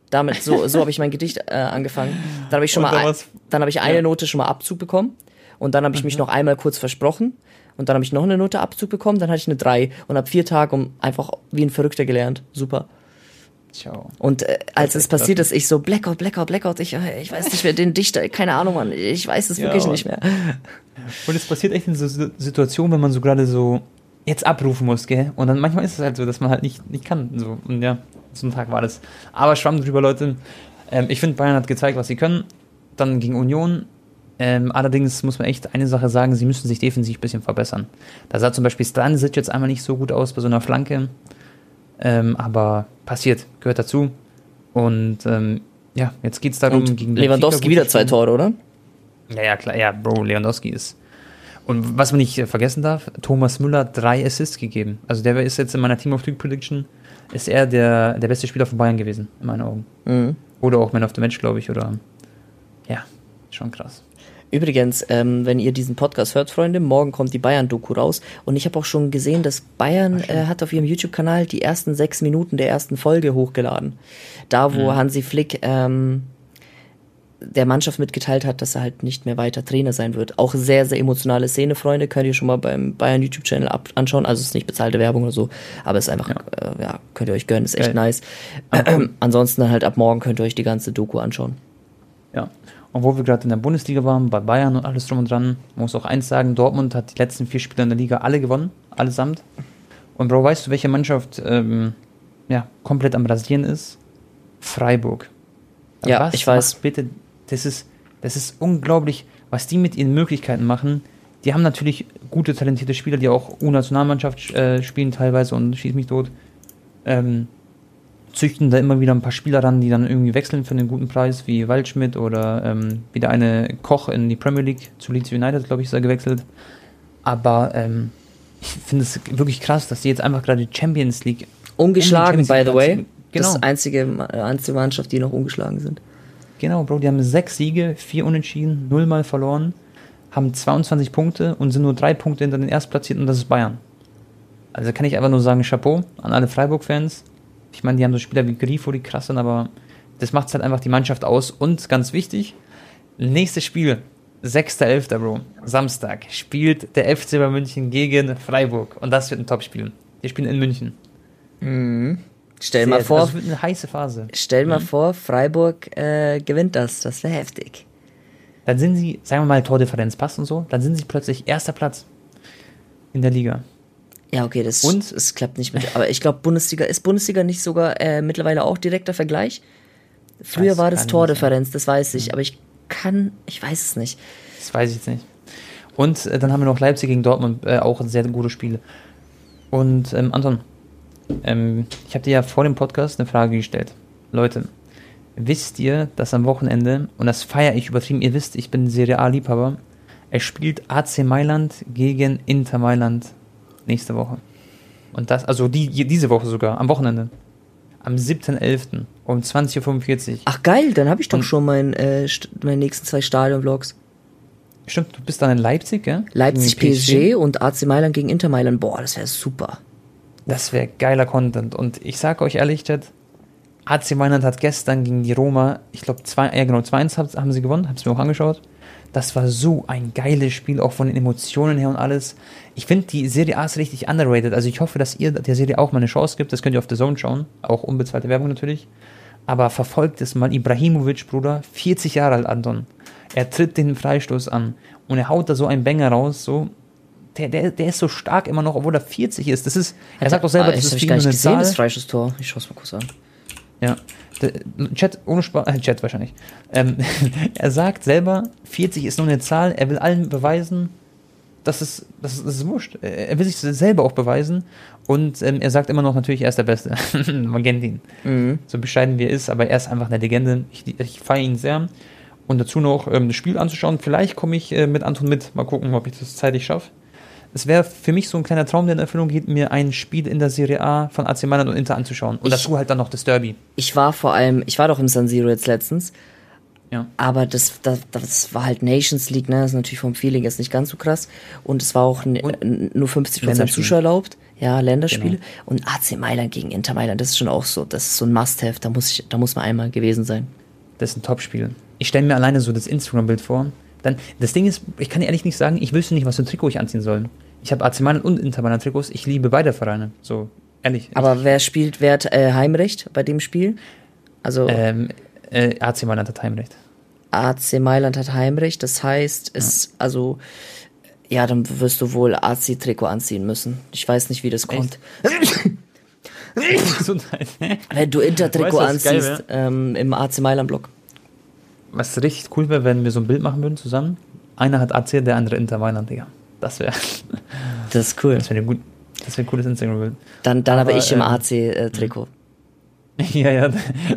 Damit, so, so habe ich mein Gedicht äh, angefangen. Dann habe ich schon Und mal, dann habe ich eine ja. Note schon mal Abzug bekommen. Und dann habe ich mich noch einmal kurz versprochen. Und dann habe ich noch eine Note Abzug bekommen. Dann hatte ich eine 3 und habe vier Tage um einfach wie ein Verrückter gelernt. Super. Ciao. Und äh, als es ist passiert ist, ich so Blackout, Blackout, Blackout. Ich, äh, ich weiß nicht mehr den Dichter, keine Ahnung, Mann. Ich weiß es Ja, wirklich Mann. nicht mehr. Und es passiert echt in so Situ- Situationen, wenn man so gerade so jetzt abrufen muss, gell? Und dann manchmal ist es halt so, dass man halt nicht, nicht kann. So. Und ja, so ein Tag war das. Aber schwamm drüber, Leute. Ähm, ich finde, Bayern hat gezeigt, was sie können. Dann gegen Union. Ähm, allerdings muss man echt eine Sache sagen, sie müssen sich defensiv ein bisschen verbessern. Da sah zum Beispiel Stanisic jetzt einmal nicht so gut aus bei so einer Flanke. Ähm, aber passiert, gehört dazu. Und ähm, ja, jetzt geht es darum, Und gegen Lewandowski wieder zwei. Tore, oder? Ja, ja, klar, ja, Bro, Lewandowski ist. Und was man nicht äh, vergessen darf, Thomas Müller hat drei Assists gegeben. Also der ist jetzt in meiner Team of League Prediction, ist er der, der beste Spieler von Bayern gewesen, in meinen Augen. Mhm. Oder auch Man of the Match, glaube ich, oder. Ja, schon krass. Übrigens, ähm, wenn ihr diesen Podcast hört, Freunde, morgen kommt die Bayern-Doku raus. Und ich habe auch schon gesehen, dass Bayern äh, hat auf ihrem YouTube-Kanal die ersten sechs Minuten der ersten Folge hochgeladen. Da, wo Mhm. Hansi Flick ähm, der Mannschaft mitgeteilt hat, dass er halt nicht mehr weiter Trainer sein wird. Auch sehr, sehr emotionale Szene, Freunde. Könnt ihr schon mal beim Bayern YouTube-Channel anschauen. Also es ist nicht bezahlte Werbung oder so, aber es ist einfach, Ja. ja, äh, ja könnt ihr euch gönnen, ist echt Geil. nice. ansonsten dann halt ab morgen könnt ihr euch die ganze Doku anschauen. Ja. Wo wir gerade in der Bundesliga waren, bei Bayern und alles drum und dran, man muss auch eins sagen, Dortmund hat die letzten vier Spiele in der Liga alle gewonnen, allesamt. Und Bro, weißt du, welche Mannschaft ähm, ja, komplett am Rasieren ist? Freiburg. Ja, ich weiß. Bitte, das ist, das ist unglaublich, was die mit ihren Möglichkeiten machen. Die haben natürlich gute, talentierte Spieler, die auch U-Nationalmannschaft äh, spielen teilweise und schießt mich tot. Ähm, züchten da immer wieder ein paar Spieler ran, die dann irgendwie wechseln für einen guten Preis, wie Waldschmidt oder ähm, wieder eine Koch in die Premier League zu Leeds United, glaube ich, ist er gewechselt. Aber ähm, ich finde es wirklich krass, dass die jetzt einfach gerade die Champions League Ungeschlagen, Champions by League the way. Platz- Genau. Das ist einzige, einzige Mannschaft, die noch ungeschlagen sind. Genau, Bro, die haben sechs Siege, vier Unentschieden, nullmal verloren, haben 22 Punkte und sind nur drei Punkte hinter den Erstplatzierten und das ist Bayern. Also kann ich einfach nur sagen, Chapeau an alle Freiburg-Fans. Ich meine, die haben so Spieler wie Grifo, die krass sind, aber das macht halt einfach die Mannschaft aus. Und ganz wichtig, nächstes Spiel, 6.11. Bro, Samstag, spielt der FC bei München gegen Freiburg. Und das wird ein Topspiel. Die spielen in München. Stell mal vor, es wird eine heiße Phase. stell mal vor, Freiburg äh, gewinnt das. Das wäre heftig. Dann sind sie, sagen wir mal, Tordifferenz passt und so, dann sind sie plötzlich erster Platz in der Liga. Ja, okay, das, Und? es klappt nicht mit. Aber ich glaube, Bundesliga, ist Bundesliga nicht sogar äh, mittlerweile auch direkter Vergleich? Früher Das war das Tordifferenz, das weiß ich. Aber ich kann, ich weiß es nicht. Das weiß ich jetzt nicht. Und äh, dann haben wir noch Leipzig gegen Dortmund, äh, auch ein sehr gutes Spiel. Und ähm, Anton, ähm, ich habe dir ja vor dem Podcast eine Frage gestellt. Leute, wisst ihr, dass am Wochenende, und das feiere ich übertrieben, ihr wisst, ich bin Serie A-Liebhaber, es spielt AC Mailand gegen Inter Mailand nächste Woche. Und das, also die, diese Woche sogar, am Wochenende. Am 7.11. um 20.45 Uhr. Ach geil, dann habe ich doch Und- schon mein, äh, meine nächsten zwei Stadion-Vlogs. Stimmt, du bist dann in Leipzig, gell? Leipzig Gegen PSG und AC Mailand gegen Inter Mailand. Boah, das wäre super. Das wäre geiler Content. Und ich sag euch ehrlich, Chat, AC Mailand hat gestern gegen die Roma, ich glaube, zwei, ja genau, 2-1 haben, haben sie gewonnen, hab's mir auch angeschaut. Das war so ein geiles Spiel, auch von den Emotionen her und alles. Ich finde, die Serie A ist richtig underrated. Also ich hoffe, dass ihr der Serie auch mal eine Chance gibt. Das könnt ihr auf The Zone schauen. Auch unbezahlte Werbung natürlich. Aber verfolgt es mal. Ibrahimovic, Bruder, 40 Jahre alt, Anton. Er tritt den Freistoß an und er haut da so einen Banger raus, so. Der, der, der ist so stark immer noch, obwohl er 40 ist. Das ist, er sagt auch selber, ah, das das ist gar nicht gesehen, Zahl. das Freischusstor. Ich schaue es mal kurz an. Ja, Chat, ohne Spaß, äh, Chat wahrscheinlich. Ähm, er sagt selber, 40 ist nur eine Zahl, er will allen beweisen, dass es, das ist, das ist wurscht. Er will sich selber auch beweisen und ähm, er sagt immer noch natürlich, er ist der Beste. Man kennt ihn. Mhm. So bescheiden wie er ist, aber er ist einfach eine Legende. Ich, ich feiere ihn sehr. Und dazu noch ähm, das Spiel anzuschauen. Vielleicht komme ich äh, mit Anton mit. Mal gucken, ob ich das zeitlich schaffe. Es wäre für mich so ein kleiner Traum, der in Erfüllung geht, mir ein Spiel in der Serie A von AC Mailand und Inter anzuschauen. Und ich, dazu halt dann noch das Derby. Ich war vor allem, ich war doch im San Siro jetzt letztens. Ja. Aber das, das, das war halt Nations League, ne? Das ist natürlich vom Feeling jetzt nicht ganz so krass. Und es war auch nur 50% Zuschauer erlaubt. Ja, Länderspiele. Genau. Und AC Mailand gegen Inter Mailand, das ist schon auch so, das ist so ein Must-Have, da muss, ich, da muss man einmal gewesen sein. Das ist ein Top-Spiel. Ich stelle mir alleine so das Instagram-Bild vor. Dann, das Ding ist, ich kann ehrlich nicht sagen, ich wüsste nicht, was für ein Trikot ich anziehen soll ich habe AC Mailand und Inter Mailand Trikots. Ich liebe beide Vereine. So, ehrlich. Aber wer spielt, wer hat äh, Heimrecht bei dem Spiel? Also. Ähm, äh, AC Mailand hat Heimrecht. AC Mailand hat Heimrecht, das heißt, es, ja. also, ja, dann wirst du wohl AC-Trikot anziehen müssen. Ich weiß nicht, wie das kommt. Gesundheit. Wenn du Inter-Trikot anziehst geil, ähm, im AC Mailand-Block. Was richtig cool wäre, wenn wir so ein Bild machen würden zusammen. Einer hat AC, der andere Inter Mailand, Digga. Das wäre. Das ist cool. Das wäre gut. Das wäre ein cooles Instagram-Bild. Dann, dann habe ich im ähm, AC-Trikot. Ja, ja,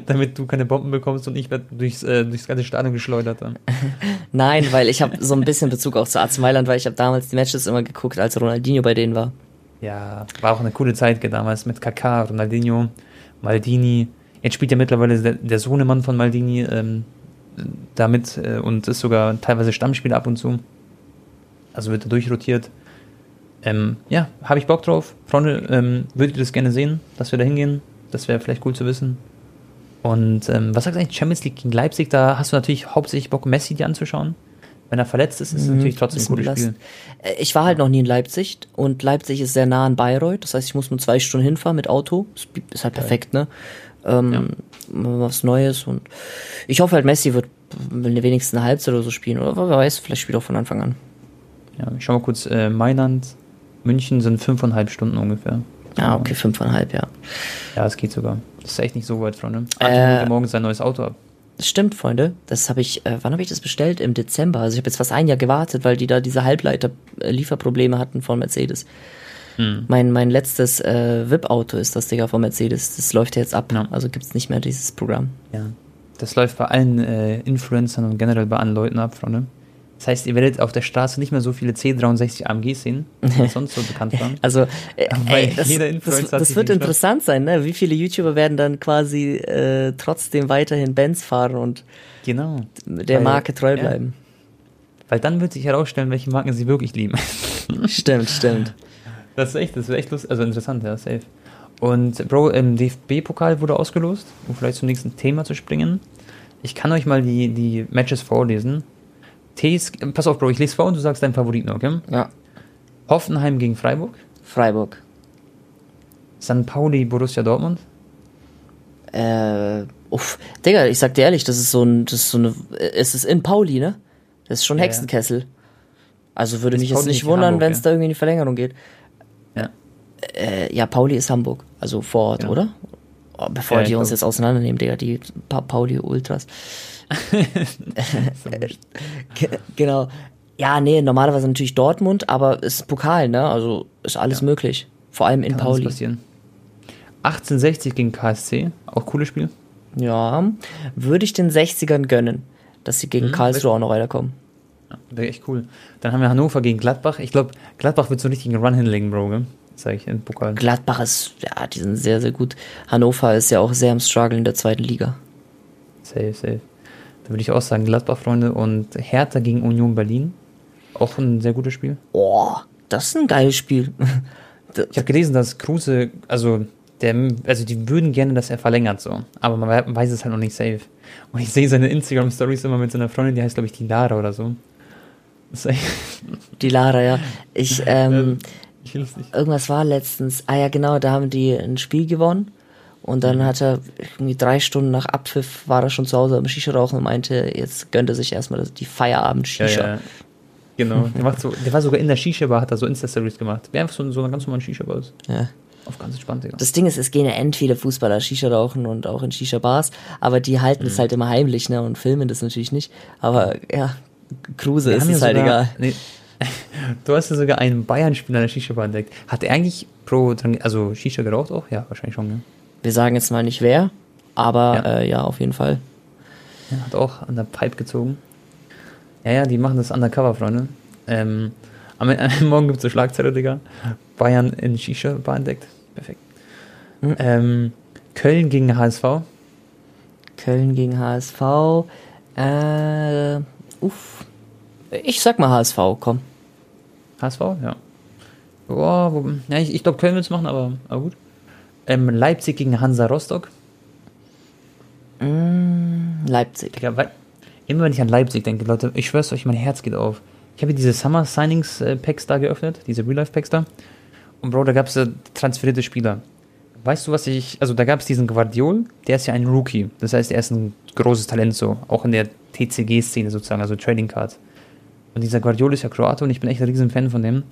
damit du keine Bomben bekommst und ich werde durchs, äh, durchs ganze Stadion geschleudert dann. Nein, weil ich habe so ein bisschen Bezug auch zu AC Mailand, weil ich habe damals die Matches immer geguckt, als Ronaldinho bei denen war. Ja, war auch eine coole Zeit damals mit Kaká, Ronaldinho, Maldini. Jetzt spielt ja mittlerweile der, der Sohnemann von Maldini ähm, damit äh, und ist sogar teilweise Stammspieler ab und zu also wird er durchrotiert. Ähm, ja, habe ich Bock drauf. Freunde, ähm, würdet ihr das gerne sehen, dass wir da hingehen? Das wäre vielleicht cool zu wissen. Und ähm, was sagst du eigentlich, Champions League gegen Leipzig, da hast du natürlich hauptsächlich Bock, Messi dir anzuschauen. Wenn er verletzt ist, ist es mhm, natürlich trotzdem ein gutes Spiel. Äh, ich war halt noch nie in Leipzig und Leipzig ist sehr nah an Bayreuth. Das heißt, ich muss nur zwei Stunden hinfahren mit Auto. Ist halt perfekt, ne? Ähm, ja. Was Neues und ich hoffe halt, Messi wird wenigstens eine Halbzeit oder so spielen. Oder wer weiß, vielleicht spielt er auch von Anfang an. Ja, ich schau mal kurz, äh, Mailand, München sind fünfeinhalb Stunden ungefähr. Ah, okay, fünfeinhalb, ja. Ja, es geht sogar. Das ist echt nicht so weit, Freunde. Äh, morgen sein neues Auto ab. Stimmt, Freunde. Das habe ich, äh, wann habe ich das bestellt? Im Dezember. Also ich habe jetzt fast ein Jahr gewartet, weil die da diese Halbleiter-Lieferprobleme hatten von Mercedes. Hm. Mein, mein letztes äh, VIP-Auto ist das, Digga, von Mercedes. Das läuft ja jetzt ab. Ja. Also gibt es nicht mehr dieses Programm. Ja. Das läuft bei allen äh, Influencern und generell bei allen Leuten ab, Freunde. Das heißt, ihr werdet auf der Straße nicht mehr so viele C63 AMGs sehen, die sonst so bekannt waren. Also, äh, ey, das, das, das wird interessant sein, ne? Wie viele YouTuber werden dann quasi äh, trotzdem weiterhin Benz fahren und genau. der Weil, Marke treu bleiben. Ja. Weil dann wird sich herausstellen, welche Marken sie wirklich lieben. stimmt, stimmt. Das ist echt, das wäre echt lustig, also interessant, ja, safe. Und Bro, im DFB-Pokal wurde ausgelost, um vielleicht zum nächsten Thema zu springen. Ich kann euch mal die, die Matches vorlesen. Ts, pass auf, Bro, ich lese vor und du sagst deinen Favoriten, okay? Ja. Hoffenheim gegen Freiburg. Freiburg. St. Pauli, Borussia Dortmund. Äh, uff. Digga, ich sag dir ehrlich, das ist so ein, das ist so eine, es ist in Pauli, ne? Das ist schon ja, Hexenkessel. Also würde mich jetzt nicht wundern, wenn es ja. da irgendwie in die Verlängerung geht. Ja. Äh, ja, Pauli ist Hamburg, also vor Ort, ja. oder? Oh, bevor die uns jetzt auseinandernehmen, Digga, die pa Pauli Ultras. genau. Ja, nee, normalerweise natürlich Dortmund, aber es ist Pokal, ne? Also ist alles ja. möglich. Vor allem in Kann Pauli. passieren. 1860 gegen KSC, auch cooles Spiel. Ja, würde ich den 60ern gönnen, dass sie gegen mhm, Karlsruhe auch noch weiterkommen. Ja, wäre echt cool. Dann haben wir Hannover gegen Gladbach. Ich glaube, Gladbach wird so richtig einen Run hinlegen, Bro, gell? Sage ich in Pokal. Gladbach ist, ja, die sind sehr, sehr gut. Hannover ist ja auch sehr am Struggle in der zweiten Liga. Safe, safe. Da würde ich auch sagen, Gladbach-Freunde und Hertha gegen Union Berlin. Auch ein sehr gutes Spiel. Boah, das ist ein geiles Spiel. ich habe gelesen, dass Kruse, also der, also die würden gerne, dass er verlängert so, aber man weiß es halt noch nicht safe. Und ich sehe seine Instagram Stories immer mit seiner Freundin, die heißt glaube ich die Lara oder so. Die Lara, ja. Ich, ähm, ich irgendwas war letztens. Ah ja, genau, da haben die ein Spiel gewonnen und dann mhm. hat er irgendwie drei Stunden nach Abpfiff war er schon zu Hause am Shisha rauchen und meinte, jetzt gönnt er sich erstmal die Feierabend-Shisha. Ja, ja. Genau. Der, macht so, der war sogar in der Shisha-Bar, hat er so Insta-Stories gemacht. Wer einfach so, so eine ganz normale Shisha-Bar ist. Ja. auf ganz entspannt, Digga. Das Ding ist, es gehen ja end viele Fußballer Shisha rauchen und auch in Shisha-Bars, aber die halten es halt immer heimlich, ne, und filmen das natürlich nicht. Aber ja, Kruse Wir ist es ja halt sogar- egal. Nee, du hast ja sogar einen Bayern-Spieler in der Shisha-Bar entdeckt. Hat er eigentlich pro, also Shisha geraucht auch? Ja, wahrscheinlich schon, ne? Wir sagen jetzt mal nicht wer, aber Ja. äh, ja auf jeden Fall. Ja, hat auch an der Pipe gezogen. Ja, ja, die machen das undercover, Freunde. Ähm, am, am Morgen gibt es so Schlagzeile, Digga. Bayern in Shisha-Bar entdeckt. Perfekt. Mhm. Ähm, Köln gegen HSV. Köln gegen HSV. Äh, uff. Ich sag mal HSV, komm. HSV, ja. Boah, wo, ja, ich, ich glaube, Köln wird es machen, aber, aber gut. Ähm, Leipzig gegen Hansa Rostock. Mm, Leipzig. Digga, weil, immer wenn ich an Leipzig denke, Leute, ich schwör's euch, mein Herz geht auf. Ich habe diese Summer Signings äh, Packs da geöffnet, diese Real Life Packs da. Und Bro, da gab es äh, transferierte Spieler. Weißt du, was ich, also da gab es diesen Guardiol, der ist ja ein Rookie. Das heißt, er ist ein großes Talent so, auch in der TCG-Szene sozusagen, also Trading Card. Und dieser Guardiol ist ja Kroate und ich bin echt ein riesen Fan von dem.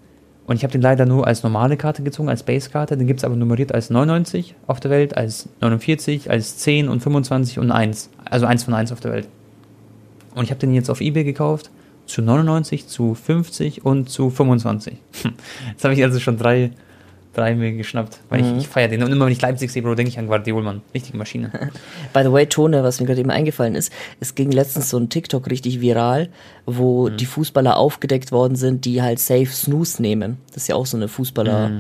Und ich habe den leider nur als normale Karte gezogen, als Base-Karte. Den gibt es aber nummeriert als 99 auf der Welt, als 49, als 10 und 25 und 1. Also 1 von 1 auf der Welt. Und ich habe den jetzt auf Ebay gekauft zu 99, zu 50 und zu 25. Jetzt habe ich also schon drei, drei mir geschnappt, weil Mhm. ich, ich feiere den. Und immer wenn ich Leipzig sehe, Bro, denke ich an Guardiol, Mann. Richtige Maschine. By the way, Tone, was mir gerade eben eingefallen ist, es ging letztens so ein TikTok richtig viral, wo Mhm. die Fußballer aufgedeckt worden sind, die halt safe Snooze nehmen. Das ist ja auch so eine Fußballer.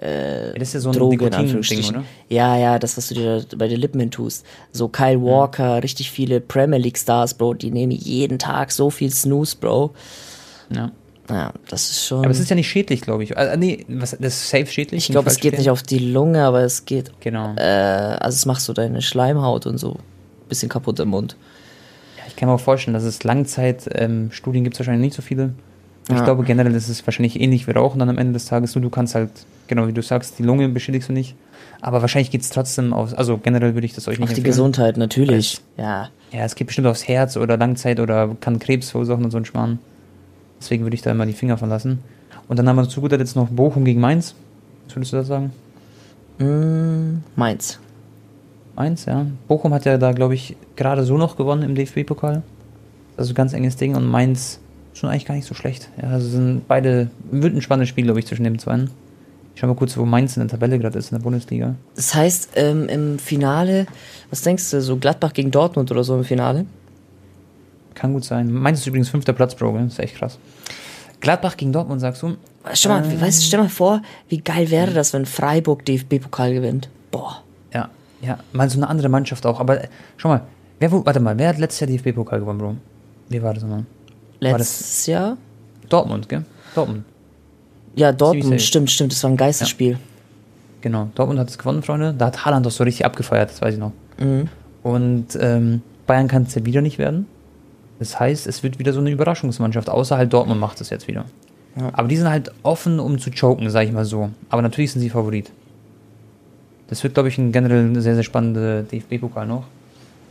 Ja, das ist ja so ein Droge Anführungsstrichen. oder? Ja, ja, das, was du dir da bei den Lippen hin tust. So Mhm. Kyle Walker, richtig viele Premier League Stars, Bro, die nehmen jeden Tag so viel Snooze, Bro. Ja. Ja, das ist schon. Aber es ist ja nicht schädlich, glaube ich. Äh, nee, was, das ist safe schädlich. ich glaube, es geht nicht auf die Lunge, aber es geht, Genau. äh, also es macht so deine Schleimhaut und so bisschen kaputt im Mund. Ich kann mir auch vorstellen, dass es Langzeitstudien gibt es wahrscheinlich nicht so viele. Ich Ja. glaube generell ist es wahrscheinlich ähnlich wie Rauchen dann am Ende des Tages. Nur du kannst halt, genau wie du sagst, die Lunge beschädigst du nicht. Aber wahrscheinlich geht es trotzdem aus, also generell würde ich das euch nicht Auf die empfehlen. Gesundheit, natürlich. Ja. Ja, es geht bestimmt aufs Herz oder Langzeit oder kann Krebs verursachen und so ein Schmarrn. Deswegen würde ich da immer die Finger von lassen. Und dann haben wir zu guter Letzt noch Bochum gegen Mainz. Was würdest du da sagen? Mm, Mainz. Mainz, ja. Bochum hat ja da, glaube ich, gerade so noch gewonnen im DFB-Pokal. Also ganz enges Ding und Mainz schon eigentlich gar nicht so schlecht. Ja, also sind beide, wird ein spannendes Spiel, glaube ich, zwischen den zwei. Ich schau mal kurz, wo Mainz in der Tabelle gerade ist in der Bundesliga. Das heißt, ähm, im Finale, was denkst du, so Gladbach gegen Dortmund oder so im Finale? Kann gut sein. Mainz ist übrigens fünfter Platz, Bro? Das ist echt krass. Gladbach gegen Dortmund, sagst du? Stell mal, Ähm. weißt, stell mal vor, wie geil wäre das, wenn Freiburg DFB-Pokal gewinnt. Boah. Ja, ja, mal so eine andere Mannschaft auch. Aber äh, schau mal, wer, warte mal, wer hat letztes Jahr DFB-Pokal gewonnen, Bro? Wie war das nochmal? Das- Letztes Jahr? Dortmund, gell? Dortmund. Ja, Dortmund, stimmt, stimmt, das war ein Geisterspiel. Genau, Dortmund hat es gewonnen, Freunde. Da hat Haaland doch so richtig abgefeiert, das weiß ich noch. Mhm. Und ähm, Bayern kann es ja wieder nicht werden. Das heißt, es wird wieder so eine Überraschungsmannschaft, außer halt Dortmund macht es jetzt wieder. Ja. Aber die sind halt offen, um zu choken, sag ich mal so. Aber natürlich sind sie Favorit. Das wird, glaube ich, ein generell sehr, sehr spannender DFB-Pokal noch.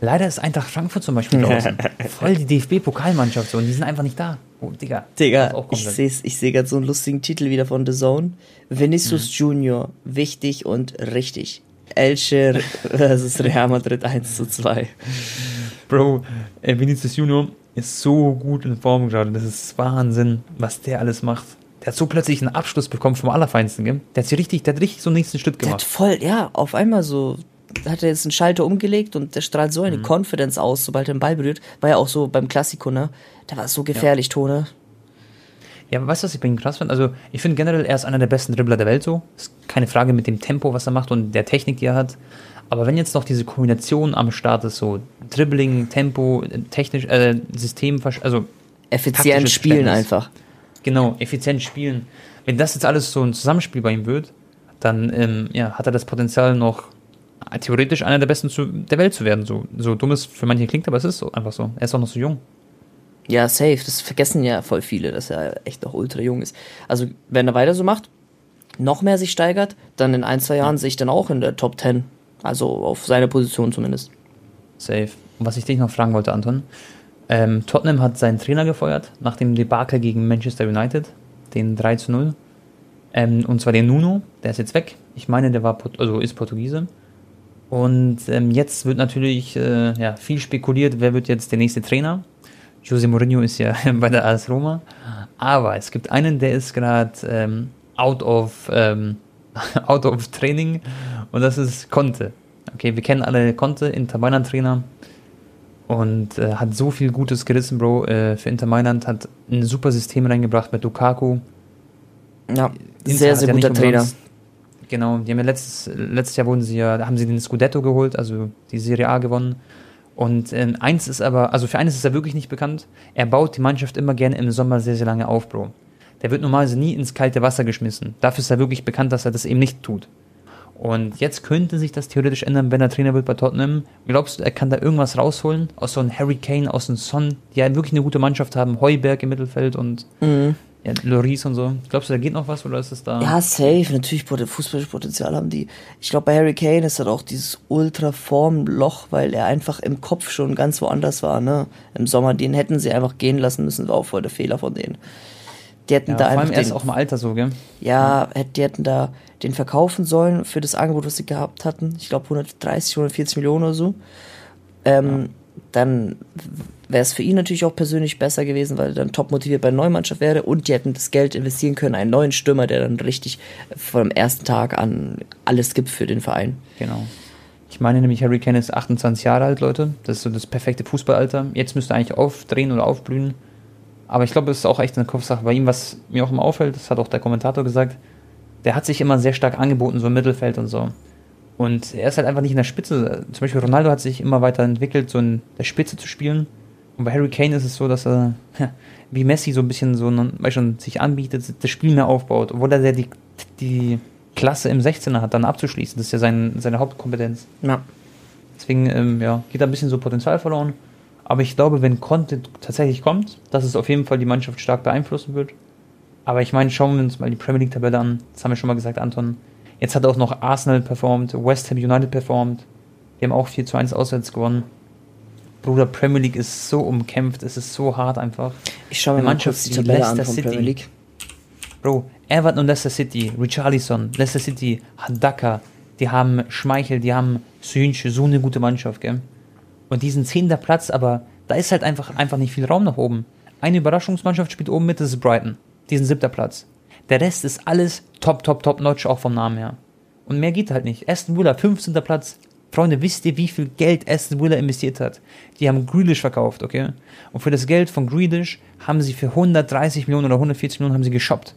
Leider ist Eintracht Frankfurt zum Beispiel draußen. Voll die DFB-Pokalmannschaft so und die sind einfach nicht da. Oh, Digga. Digga, ich sehe ich seh gerade so einen lustigen Titel wieder von The Zone. Vinicius Junior, wichtig und richtig. Elche versus Real Madrid 1 zu 2. Bro, Vinicius Junior ist so gut in Form gerade. Das ist Wahnsinn, was der alles macht. Der hat so plötzlich einen Abschluss bekommen vom Allerfeinsten, gell? Der hat, sich richtig, der hat richtig so einen nächsten Schritt Der hat gemacht. voll, ja, auf einmal so, hat er jetzt einen Schalter umgelegt und der strahlt so eine Confidence aus, sobald er den Ball berührt. War ja auch so beim Klassiko, ne? Der war so gefährlich, Tone. Ja, aber weißt du, was ich bei ihm krass finde? Also, ich finde generell, er ist einer der besten Dribbler der Welt so. Ist keine Frage mit dem Tempo, was er macht und der Technik, die er hat. Aber wenn jetzt noch diese Kombination am Start ist, so Dribbling, Tempo, äh, technisch, äh, System, also Effizient spielen einfach. Genau, effizient spielen. Wenn das jetzt alles so ein Zusammenspiel bei ihm wird, dann ähm, ja, hat er das Potenzial noch theoretisch einer der besten zu, der Welt zu werden. So, so dumm es für manche klingt, aber es ist so einfach so. Er ist auch noch so jung. Ja, safe. Das vergessen ja voll viele, dass er echt noch ultra jung ist. Also, wenn er weiter so macht, noch mehr sich steigert, dann in ein, zwei Jahren sehe ich dann auch in der Top 10. Also auf seine Position zumindest. Safe. Und was ich dich noch fragen wollte, Anton. Ähm, Tottenham hat seinen Trainer gefeuert nach dem Debakel gegen Manchester United, den 3 zu 0. Ähm, und zwar den Nuno, der ist jetzt weg. Ich meine, der war also ist Portugiese. Und ähm, jetzt wird natürlich äh, ja, viel spekuliert, wer wird jetzt der nächste Trainer. Jose Mourinho ist ja bei der AS Roma. Aber es gibt einen, der ist gerade ähm, out of ähm, out of Training und das ist Conte. Okay, wir kennen alle Conte, Inter Mailand Trainer und äh, hat so viel Gutes gerissen, Bro, äh, für Inter Mailand, hat ein super System reingebracht mit Lukaku. Ja, Inter sehr, sehr ja guter Trainer. Genau, die haben ja letztes, letztes Jahr wurden sie ja, haben sie den Scudetto geholt, also die Serie A gewonnen. Und äh, eins ist aber, also für eines ist er wirklich nicht bekannt. Er baut die Mannschaft immer gerne im Sommer sehr, sehr lange auf, Bro. Der wird normalerweise nie ins kalte Wasser geschmissen. Dafür ist er wirklich bekannt, dass er das eben nicht tut. Und jetzt könnte sich das theoretisch ändern, wenn er Trainer wird bei Tottenham. Glaubst du, er kann da irgendwas rausholen? Aus so einem Harry Kane, aus einem Son, die ja wirklich eine gute Mannschaft haben. Heuberg im Mittelfeld und mhm. ja, Loris und so. Glaubst du, da geht noch was oder ist es da? Ja, safe. Natürlich Fußballpotenzial haben die. Ich glaube, bei Harry Kane ist halt auch dieses Ultra-Formloch, weil er einfach im Kopf schon ganz woanders war. Ne? Im Sommer, den hätten sie einfach gehen lassen müssen, war auch voll der Fehler von denen. Die hätten ja, da vor allem erst auch im Alter so, gell? Ja, die hätten da den verkaufen sollen für das Angebot, was sie gehabt hatten. Ich glaube 130, 140 Millionen oder so. Ähm, ja. Dann wäre es für ihn natürlich auch persönlich besser gewesen, weil er dann top motiviert bei der neuen Mannschaft wäre und die hätten das Geld investieren können, einen neuen Stürmer, der dann richtig vom ersten Tag an alles gibt für den Verein. Genau. Ich meine nämlich, Harry Kane ist 28 Jahre alt, Leute. Das ist so das perfekte Fußballalter. Jetzt müsste er eigentlich aufdrehen oder aufblühen. Aber ich glaube, es ist auch echt eine Kopfsache bei ihm, was mir auch immer auffällt, das hat auch der Kommentator gesagt, der hat sich immer sehr stark angeboten, so im Mittelfeld und so. Und er ist halt einfach nicht in der Spitze. Zum Beispiel Ronaldo hat sich immer weiter entwickelt, so in der Spitze zu spielen. Und bei Harry Kane ist es so, dass er wie Messi so ein bisschen so weißt schon, sich anbietet, das Spiel mehr aufbaut, obwohl er die, die Klasse im 16er hat, dann abzuschließen. Das ist ja sein, seine Hauptkompetenz. Ja. Deswegen ähm, ja, geht da ein bisschen so Potenzial verloren. Aber ich glaube, wenn Content tatsächlich kommt, dass es auf jeden Fall die Mannschaft stark beeinflussen wird. Aber ich meine, schauen wir uns mal die Premier League-Tabelle an. Das haben wir schon mal gesagt, Anton. Jetzt hat auch noch Arsenal performt, West Ham United performt. Die haben auch 4 zu 1 auswärts gewonnen. Bruder, Premier League ist so umkämpft, es ist so hart einfach. Ich schaue mir mal kurz die Tabelle Leicester an von City. Premier League. Bro, Everton und Leicester City, Richarlison, Leicester City, Hadaka, die haben Schmeichel, die haben Sünche, so eine gute Mannschaft, gell? Und diesen zehnter Platz, aber da ist halt einfach, einfach nicht viel Raum nach oben. Eine Überraschungsmannschaft spielt oben mit, das ist Brighton. Diesen siebter Platz. Der Rest ist alles top, top, top notch, auch vom Namen her. Und mehr geht halt nicht. Aston Villa, 15. Platz. Freunde, wisst ihr, wie viel Geld Aston Villa investiert hat? Die haben Grealish verkauft, okay? Und für das Geld von Grealish haben sie für 130 Millionen oder 140 Millionen haben sie geshoppt.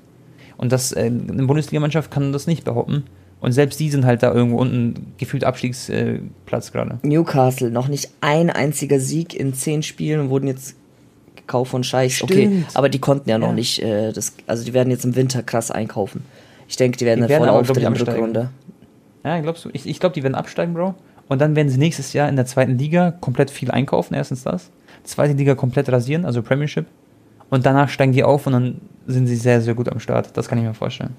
Und das, äh, eine Bundesligamannschaft kann das nicht behaupten. Und selbst die sind halt da irgendwo unten gefühlt Abstiegsplatz äh, gerade. Newcastle, noch nicht ein einziger Sieg in zehn Spielen und wurden jetzt gekauft von Scheichs. Okay, aber die konnten ja noch ja. nicht, äh, das, also die werden jetzt im Winter krass einkaufen. Ich denke, die werden die dann voll auftreten in Rückrunde. Ja, glaubst du? Ich, ich glaube, die werden absteigen, Bro. Und dann werden sie nächstes Jahr in der zweiten Liga komplett viel einkaufen, erstens das. Zweite Liga komplett rasieren, also Premiership. Und danach steigen die auf und dann sind sie sehr, sehr gut am Start. Das kann ich mir vorstellen.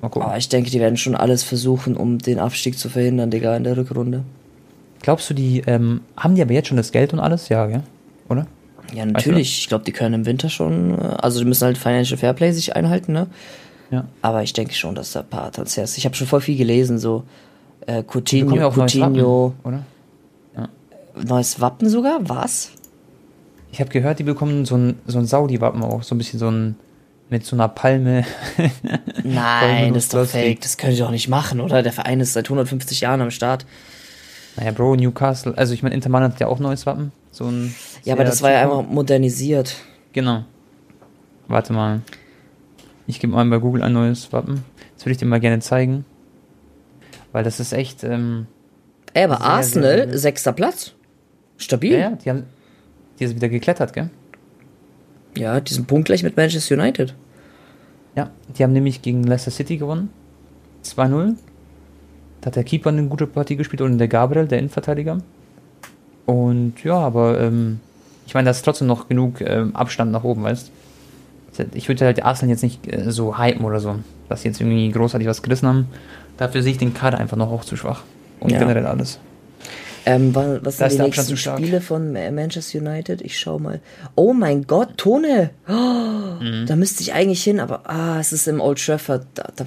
Mal gucken. Aber ich denke, die werden schon alles versuchen, um den Abstieg zu verhindern, Digga, in der Rückrunde. Glaubst du, die ähm, haben die aber jetzt schon das Geld und alles? Ja, gell? Oder? Ja, natürlich. Weißt du ich glaube, die können im Winter schon, äh, also die müssen halt Financial Fairplay sich einhalten, ne? Ja. Aber ich denke schon, dass da ein paar Transfers. Ich habe schon voll viel gelesen, so äh, Coutinho, ja Coutinho. Neues Wappen, oder? Ja. Neues Wappen sogar? Was? Ich habe gehört, die bekommen so ein, so ein Saudi-Wappen auch, so ein bisschen so ein mit so einer Palme. Nein, das ist doch fake. Das können die doch nicht machen, oder? Der Verein ist seit 150 Jahren am Start. Naja, Bro, Newcastle. Also ich meine, Intermann hat ja auch neues Wappen. So ein ja, aber das war ja einfach modernisiert. Genau. Warte mal. Ich gebe mal bei Google ein neues Wappen. Das würde ich dir mal gerne zeigen. Weil das ist echt. Ähm, Ey, aber sehr, Arsenal, sehr, sehr, sechster Platz. Stabil. Ja, ja, die haben. Die ist wieder geklettert, gell? Ja, diesen Punkt gleich mit Manchester United. Ja, die haben nämlich gegen Leicester City gewonnen. 2-0. Da hat der Keeper eine gute Partie gespielt und der Gabriel, der Innenverteidiger. Und ja, aber ähm, ich meine, da ist trotzdem noch genug ähm, Abstand nach oben, weißt Ich würde halt Arsenal jetzt nicht äh, so hypen oder so, dass sie jetzt irgendwie großartig was gerissen haben. Dafür sehe ich den Kader einfach noch auch zu schwach. Und ja. generell alles. Ähm, wa- was sind die nächsten. Spiele von Ma- Manchester United? Ich schau mal. Oh mein Gott, Tone! Oh, Mhm. Da müsste ich eigentlich hin, aber ah, es ist im Old Trafford. Da, da,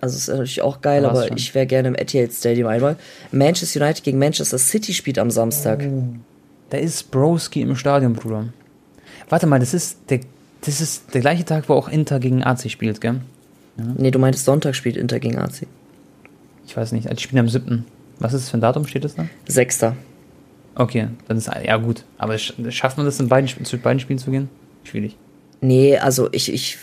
also ist natürlich auch geil, war's aber ich wäre gerne im Etihad Stadium einmal. Manchester United gegen Manchester City spielt am Samstag. Oh. Da ist Broski im Stadion, Bruder. Warte mal, das ist der, das ist der gleiche Tag, wo auch Inter gegen AC spielt, gell? Nee, du meintest Sonntag spielt Inter gegen AC. Ich weiß nicht, die spielen am 7. Was ist das für ein Datum, steht das da? Sechster. Okay, dann ist, ja gut. Aber sch- schafft man das, in beiden, zu beiden Spielen zu gehen? Schwierig. Nee, also ich, ich,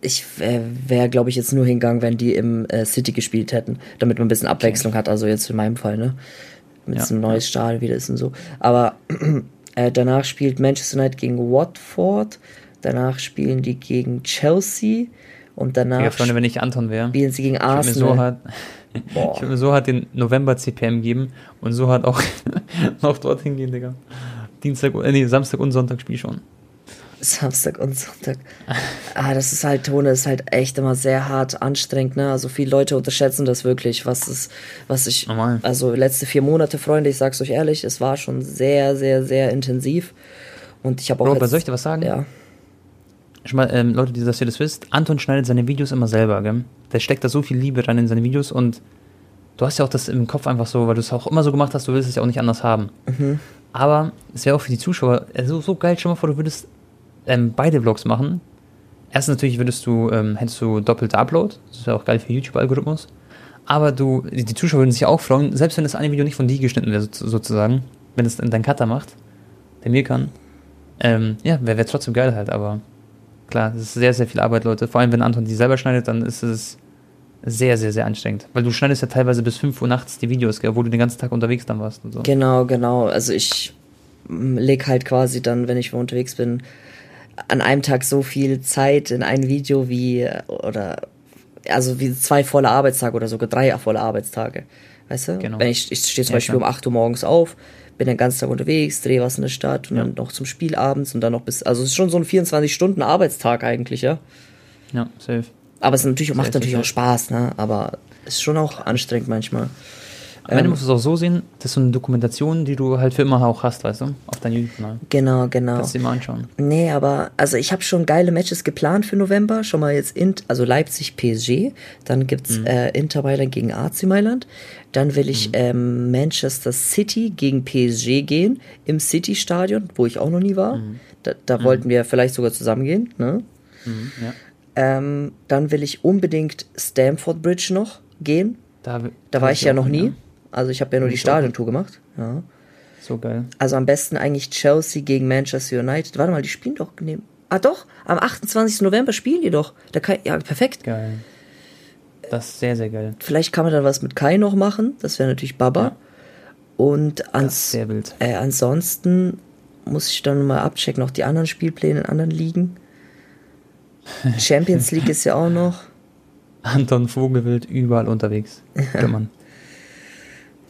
ich wäre, glaube ich, jetzt nur hingegangen, wenn die im äh, City gespielt hätten, damit man ein bisschen Abwechslung hat. Also jetzt in meinem Fall, ne? Mit Ja, so einem neues Stadion wieder ist und so. Aber äh, danach spielt Manchester United gegen Watford. Danach spielen die gegen Chelsea. Und danach Ja, Freunde, wenn ich Anton wäre, spielen sie gegen Arsenal. Boah. ich würd mir so hart den November CPM geben und so hart auch noch dorthin gehen, Digga. Dienstag, äh, nee, Samstag und Sonntag spiel schon. Samstag und Sonntag. Ah, das ist halt, Tone ist halt echt immer sehr hart anstrengend, ne? Also viele Leute unterschätzen das wirklich, was ist, was ich, Normal. also letzte vier Monate, Freunde, ich sag's euch ehrlich, es war schon sehr, sehr, sehr intensiv. Und ich habe auch Bro, aber jetzt, soll ich dir was sagen? ja, mal, ähm, Leute, die, dass ihr das wisst, Anton schneidet seine Videos immer selber, gell? Der steckt da so viel Liebe rein in seine Videos und du hast ja auch das im Kopf einfach so, weil du es auch immer so gemacht hast, du willst es ja auch nicht anders haben. Aber es wäre auch für die Zuschauer äh, so, geil, stell mal vor, du würdest ähm, beide Vlogs machen. Erstens natürlich würdest du, ähm, hättest du doppelte Upload, das wäre auch geil für YouTube-Algorithmus. Aber du, die Zuschauer würden sich auch freuen, selbst wenn das eine Video nicht von dir geschnitten wäre, so- sozusagen, wenn es dein Cutter macht, der mir kann. Ähm, ja, wäre wär trotzdem geil halt, aber klar, das ist sehr, sehr viel Arbeit, Leute. Vor allem, wenn Anton die selber schneidet, dann ist es sehr, sehr, sehr anstrengend. Weil du schneidest ja teilweise bis 5 Uhr nachts die Videos, gell, wo du den ganzen Tag unterwegs dann warst und so. genau, genau. Also ich mm, leg halt quasi dann, wenn ich unterwegs bin, an einem Tag so viel Zeit in ein Video wie, äh, oder, also wie zwei volle Arbeitstage oder sogar drei volle Arbeitstage. Weißt du? Genau. Wenn ich, ich stehe zum Ja, Beispiel klar. um 8 Uhr morgens auf, bin den ganzen Tag unterwegs, drehe was in der Stadt und Ja. dann noch zum Spiel abends und dann noch bis, also es ist schon so ein 24-Stunden-Arbeitstag eigentlich, ja. Ja, safe. Aber es ist natürlich, macht Sehr, natürlich sehr auch Spaß, ne? Aber es ist schon auch anstrengend manchmal. Am Ende Ähm, musst du es auch so sehen, das ist so eine Dokumentation, die du halt für immer auch hast, weißt du, auf deinem YouTube-Kanal. Genau, genau. Kannst du dir mal anschauen. Nee, aber also ich habe schon geile Matches geplant für November. Schon mal jetzt in, also Leipzig PSG, dann gibt's äh, Inter Mailand gegen AC Mailand. Dann will ich ähm, Manchester City gegen PSG gehen im City Stadion, wo ich auch noch nie war. Da, da wollten wir vielleicht sogar zusammen gehen. Ne? Ja. Ähm, dann will ich unbedingt Stamford Bridge noch gehen. Da, Da war ich ja noch nie. Also ich habe ja nur die. Stadiontour gemacht. Ja. So geil. Also am besten eigentlich Chelsea gegen Manchester United. Warte mal, die spielen doch. Nee. Ah doch, am 28. November spielen die doch. Da kann, ja, perfekt. Geil. Das ist sehr, sehr geil. Vielleicht kann man dann was mit Kai noch machen. Das wäre natürlich Baba. Ja. Und ans, sehr wild. äh, ansonsten muss ich dann mal abchecken, noch die anderen Spielpläne in anderen Ligen. Champions League ist ja auch noch. Anton Vogelwild überall unterwegs. Ja. Mann.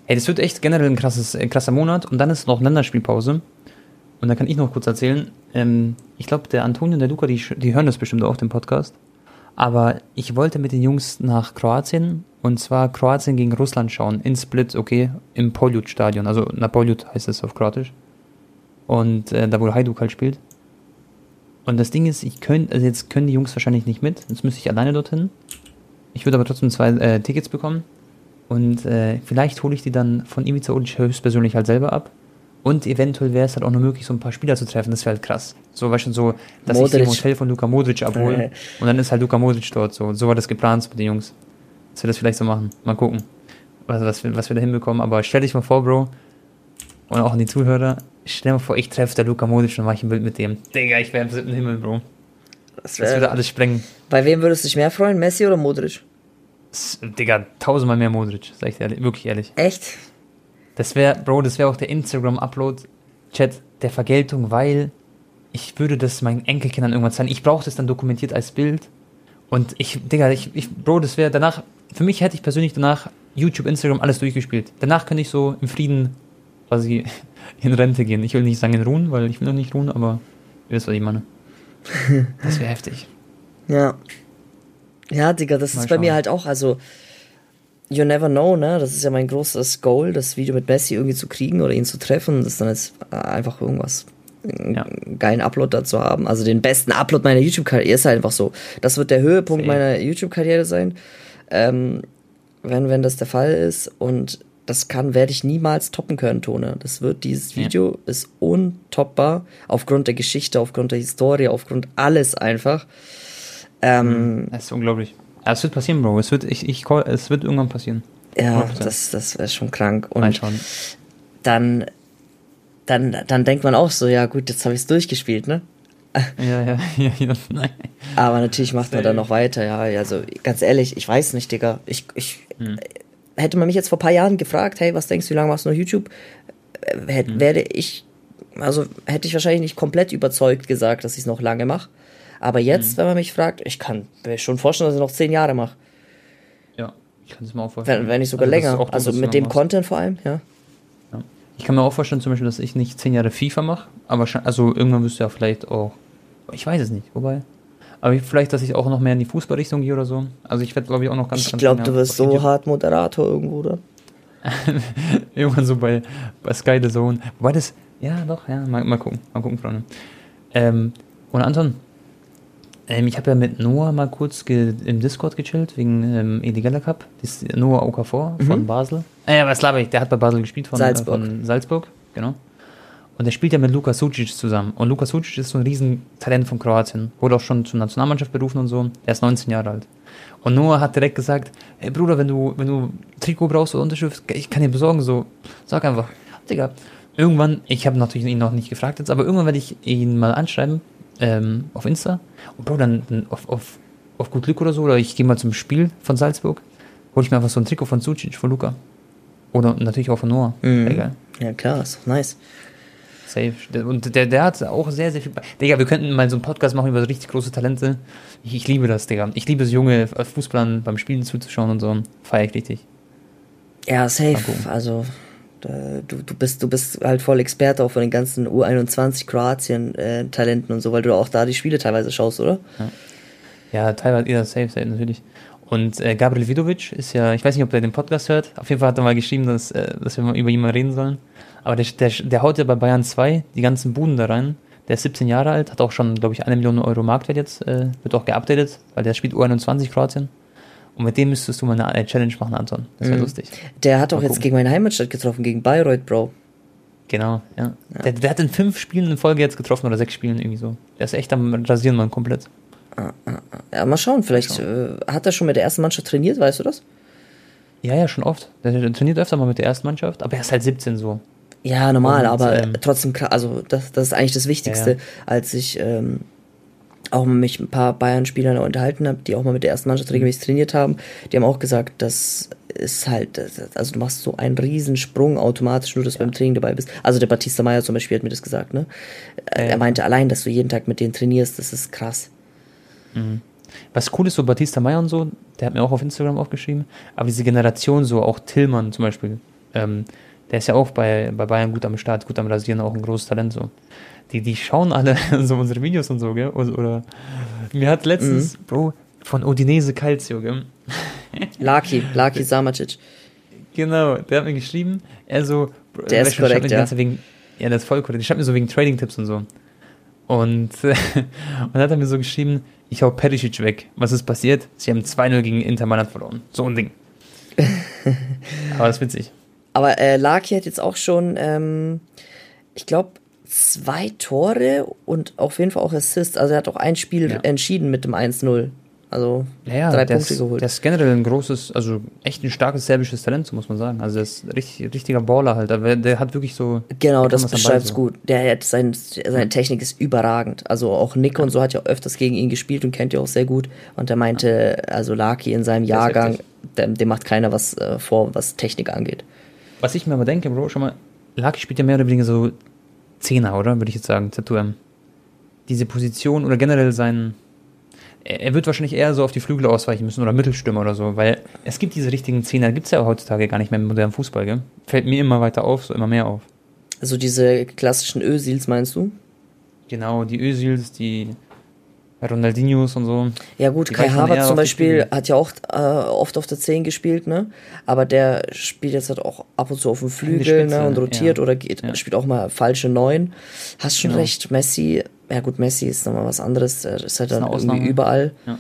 Ey, das wird echt generell ein krasses, äh, krasser Monat und dann ist noch Länderspielpause. Und da kann ich noch kurz erzählen. Ähm, ich glaube, der Antonio und der Luca, die, die hören das bestimmt auch, den Podcast. Aber ich wollte mit den Jungs nach Kroatien und zwar Kroatien gegen Russland schauen. In Split, okay, im Poljut-Stadion. Also Napoljut heißt es auf Kroatisch. Und äh, da, wo Hajduk halt spielt. Und das Ding ist, ich könnte, also jetzt können die Jungs wahrscheinlich nicht mit. Jetzt müsste ich alleine dorthin. Ich würde aber trotzdem zwei äh, Tickets bekommen. Und äh, vielleicht hole ich die dann von Ivica Ulic höchstpersönlich halt selber ab. Und eventuell wäre es halt auch noch möglich, so ein paar Spieler zu treffen. Das wäre halt krass. So, weißt du, so, dass ich sie im Modric. Hotel von Luka Modric abhole. Und dann ist halt Luka Modric dort. So, so war das geplant mit den Jungs. Dass wir das vielleicht so machen. Mal gucken, was, was, wir, was wir da hinbekommen. Aber stell dich mal vor, Bro. Und auch an die Zuhörer. Stell dir mal vor, ich treffe der Luka Modric und mache ich ein Bild mit dem. Digga, ich wäre im siebten Himmel, Bro. Das Das würde alles sprengen. bei wem würdest du dich mehr freuen, Messi oder Modric? Digga, tausendmal mehr Modric, sag ich dir ehrlich, wirklich ehrlich. Echt? Das wäre, Bro, das wäre auch der Instagram-Upload-Chat der Vergeltung, weil ich würde das meinen Enkelkindern irgendwann zeigen. Ich brauche das dann dokumentiert als Bild. Und ich, Digga, ich, ich Bro, das wäre danach, für mich hätte ich persönlich danach YouTube, Instagram, alles durchgespielt. Danach könnte ich so im Frieden quasi in Rente gehen. Ich will nicht sagen in Ruhen, weil ich will noch nicht ruhen, aber ihr wisst, was ich meine. Das wäre heftig. Ja. Ja, Digga, das Mal ist bei mir schauen. halt auch, also you never know, ne? Das ist ja mein großes Goal, das Video mit Messi irgendwie zu kriegen oder ihn zu treffen. Das ist dann jetzt einfach irgendwas einen Ja. geilen Upload dazu haben. Also den besten Upload meiner YouTube-Karriere ist halt einfach so. Das wird der Höhepunkt Safe. meiner YouTube-Karriere sein. Ähm, wenn, wenn das der Fall ist. Und das kann, werde ich niemals toppen können, Tone. Das wird, dieses Ja. Video ist untoppbar. Aufgrund der Geschichte, aufgrund der Historie, aufgrund alles einfach. Ähm, Das ist unglaublich. Es wird passieren, Bro. Es wird, ich, ich call, es wird irgendwann passieren. ja, 100%. das, das wäre schon krank. Und schauen. dann, dann, dann denkt man auch so, ja gut, jetzt habe ich es durchgespielt, ne? Ja, ja, ja, ja. Nein. Aber natürlich macht man dann noch weiter, ja. Also ganz ehrlich, ich weiß nicht, Digga. Ich, ich Hm. hätte man mich jetzt vor ein paar Jahren gefragt, hey, was denkst du, wie lange machst du noch YouTube? Äh, Hätt, Hm. Werde ich, also hätte ich wahrscheinlich nicht komplett überzeugt gesagt, dass ich es noch lange mache. Aber jetzt, wenn man mich fragt, ich kann mir schon vorstellen, dass ich noch zehn Jahre mache. Ja, ich kann es mir auch vorstellen. Wenn, wenn nicht sogar Also, länger. das, also mit dem machst. Content vor allem, ja. Ja. Ich kann mir auch vorstellen, zum Beispiel, dass ich nicht zehn Jahre FIFA mache, aber also irgendwann wirst du ja vielleicht auch, ich weiß es nicht, wobei. Aber vielleicht, dass ich auch noch mehr in die Fußballrichtung gehe oder so. Also ich werde, glaube ich, auch noch ganz, Ich glaube, du wirst so hart Moderator irgendwo, oder? Irgendwann so bei, bei Sky the Zone. Wobei das, ja doch, ja, mal, mal gucken, mal gucken, Freunde. Ähm, und Anton, ähm, ich habe ja mit Noah mal kurz im Discord gechillt, wegen ähm, Eligella Cup. Das ist Noah Okafor von Basel. Äh, was laber ich, der hat bei Basel gespielt von Mhm. Salzburg. Äh, von Salzburg, genau. Und der spielt ja mit Luka Sucic zusammen. Und Luka Sucic ist so ein Riesentalent von Kroatien. Wurde auch schon zur Nationalmannschaft berufen und so. Er ist 19 Jahre alt. Und Noah hat direkt gesagt, hey Bruder, wenn du, wenn du Trikot brauchst oder Unterschrift, ich kann dir besorgen, so, sag einfach. Digga, irgendwann, ich habe natürlich ihn noch nicht gefragt jetzt, aber irgendwann werde ich ihn mal anschreiben, ähm, auf Insta. Und Bro, dann, dann auf, auf, auf gut Glück oder so, oder ich gehe mal zum Spiel von Salzburg, hole ich mir einfach so ein Trikot von Sucic, von Luca. Oder natürlich auch von Noah. Mhm. Egal. Ja, klar, ist doch nice. Safe. Und der, der hat auch sehr, sehr viel. Digga, wir könnten mal so einen Podcast machen über so richtig große Talente. Ich, ich liebe das, Digga. Ich liebe es, junge Fußballern beim Spielen zuzuschauen und so. Feier ich richtig. Ja, safe. Also äh, du, du bist du bist halt voll Experte auch von den ganzen U21 Kroatien äh, und so, weil du auch da die Spiele teilweise schaust, oder? Ja, teilweise eher safe, safe, natürlich. Und äh, Gabriel Vidovic ist ja, ich weiß nicht, ob der den Podcast hört. Auf jeden Fall hat er mal geschrieben, dass, äh, dass wir mal über ihn mal reden sollen. Aber der, der, der haut ja bei Bayern 2 die ganzen Buden da rein. Der ist 17 Jahre alt, hat auch schon, glaube ich, eine Million Euro Marktwert jetzt, äh, wird auch geupdatet, weil der spielt U21 Kroatien. Und mit dem müsstest du mal eine Challenge machen, Anton. Das wäre Mhm. lustig. Der hat doch jetzt gegen meine Heimatstadt getroffen, gegen Bayreuth, Bro. Genau, ja. Der, der hat in fünf Spielen in Folge jetzt getroffen oder sechs Spielen irgendwie so. Der ist echt am Rasieren, komplett. Ja, mal schauen, vielleicht Äh, hat er schon mit der ersten Mannschaft trainiert, weißt du das? Ja, ja, schon oft. Der, der trainiert öfter mal mit der ersten Mannschaft, aber er ist halt 17 so. Ja, normal, Und, aber ähm, trotzdem, also das, das ist eigentlich das Wichtigste, Ja, ja. als ich ähm, auch mich ein paar Bayern-Spielern unterhalten habe, die auch mal mit der ersten Mannschaft Mhm. regelmäßig trainiert haben, die haben auch gesagt, das ist halt, also du machst so einen Riesensprung automatisch, nur dass du beim Training dabei bist. Also der Batista Meyer zum Beispiel hat mir das gesagt, ne? Ja, ja. Er meinte allein, dass du jeden Tag mit denen trainierst, das ist krass. Was cool ist, so Batista Meyer und so, der hat mir auch auf Instagram aufgeschrieben, aber diese Generation, so auch Tillmann zum Beispiel, ähm, der ist ja auch bei, bei Bayern gut am Start, gut am Rasieren, auch ein großes Talent so. Die, die schauen alle so unsere Videos und so, gell? Oder, oder mir hat letztens, Mhm. Bro, von Odinese Calcio, gell? Laki, Laki Samacic. Genau, der hat mir geschrieben, er so, Bro, Der ist schreibt mir korrekt, ja. Wegen, ja, das ist voll korrekt. Der schreibt mir so wegen Trading-Tipps und so. Und, und dann hat er mir so geschrieben, ich hau Perisic weg. Was ist passiert? Sie haben 2-0 gegen Inter Mailand verloren. So ein Ding. Aber das ist witzig. Aber äh, Laki hat jetzt auch schon, ähm, ich glaube, zwei Tore und auf jeden Fall auch Assists. Also er hat auch ein Spiel Ja. entschieden mit dem 1-0. Also Ja, ja, drei Punkte ist, geholt. der ist generell ein großes, also echt ein starkes serbisches Talent, so muss man sagen. Also der ist richtig, richtiger Baller halt. Aber der hat wirklich so. Genau, das beschreibt es Ball gut. Der hat sein, seine Technik ist überragend. Also auch Nick und so hat ja öfters gegen ihn gespielt und kennt ihn auch sehr gut. Und er meinte, also Laki in seinem Jahrgang, dem, dem macht keiner was äh, vor, was Technik angeht. Was ich mir aber denke, Bro, schau mal, Lucky spielt ja mehr oder weniger so Zehner, oder? Würde ich jetzt sagen, ZUM. Diese Position oder generell sein. Er wird wahrscheinlich eher so auf die Flügel ausweichen müssen oder Mittelstürmer oder so, weil es gibt diese richtigen Zehner, gibt es ja heutzutage gar nicht mehr im modernen Fußball, gell? Fällt mir immer weiter auf, so immer mehr auf. Also diese klassischen Ösils meinst du? Genau, die Özils, die. Ronaldinhos und so. Ja gut, Kai Havertz zum Beispiel hat ja auch äh, oft auf der 10 gespielt, ne? Aber der spielt jetzt halt auch ab und zu auf dem Flügel Spitze, ne? und rotiert ja. oder geht, Ja. spielt auch mal falsche Neun. Hast schon Genau. recht, Messi, ja gut, Messi ist nochmal was anderes, der ist halt Ist dann irgendwie Ausnahme. überall. Ja.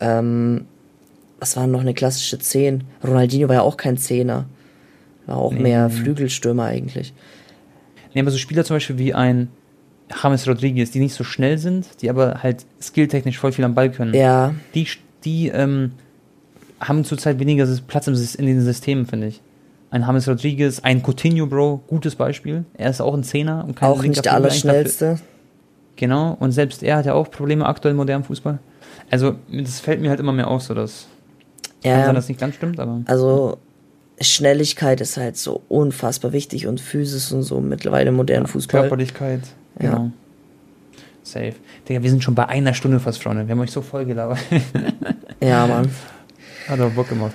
Ähm, was war noch eine klassische 10? Ronaldinho war ja auch kein Zehner. War auch mehr Flügelstürmer eigentlich. Nee, aber so Spieler zum Beispiel wie ein James Rodriguez, die nicht so schnell sind, die aber halt skilltechnisch voll viel am Ball können. Ja, Die, die ähm, haben zurzeit weniger Platz in den Systemen, finde ich. Ein James Rodriguez, ein Coutinho, Bro, gutes Beispiel. Er ist auch ein Zehner und kein auch nicht der Allerschnellste. Genau, und selbst er hat ja auch Probleme aktuell im modernen Fußball. Also, das fällt mir halt immer mehr auf, so dass. Kann Ja, sein, dass nicht ganz stimmt, aber. Also Schnelligkeit ist halt so unfassbar wichtig und Physis und so mittlerweile modernen Fußball. Körperlichkeit. Ja. Genau. Safe. Digga, wir sind schon bei einer Stunde fast, Freunde. Wir haben euch so voll gelabert. Ja, Mann. Hat aber Bock gemacht.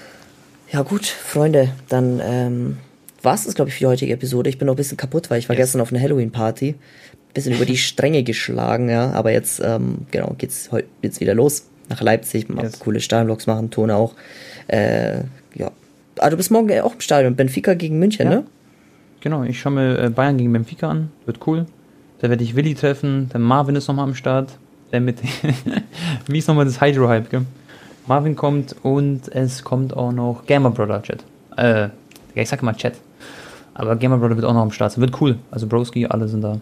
Ja gut, Freunde, dann ähm, war es das, glaube ich, für die heutige Episode. Ich bin noch ein bisschen kaputt, weil ich war Yes. gestern auf einer Halloween-Party. Bisschen über die Stränge geschlagen, ja. Aber jetzt, ähm, genau, geht's heute jetzt wieder los. Nach Leipzig, mal Yes. coole Stadionvlogs machen, Tone auch. Äh. Ah, du bist morgen auch im Stadion. Benfica gegen München, Ja. ne? Genau, ich schaue mir äh, Bayern gegen Benfica an. Wird cool. Da werde ich Willi treffen. Der Marvin ist nochmal am Start. Der mit. Wie ist nochmal das Hydro-Hype, gell? Marvin kommt und es kommt auch noch Gamer Brother Chat. Äh, ich sag immer Chat. Aber Gamer Brother wird auch noch am Start. sein. Wird cool. Also Broski, alle sind da.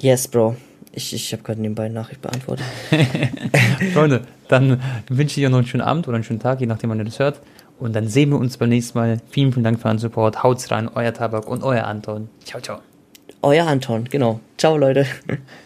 Yes, Bro. Ich, ich habe gerade nebenbei eine Nachricht beantwortet. Freunde, dann wünsche ich euch noch einen schönen Abend oder einen schönen Tag, je nachdem, wann ihr das hört. Und dann sehen wir uns beim nächsten Mal. Vielen, vielen Dank für euren Support. Haut's rein, euer Tabak und euer Anton. Ciao, ciao. Euer Anton, genau. Ciao, Leute.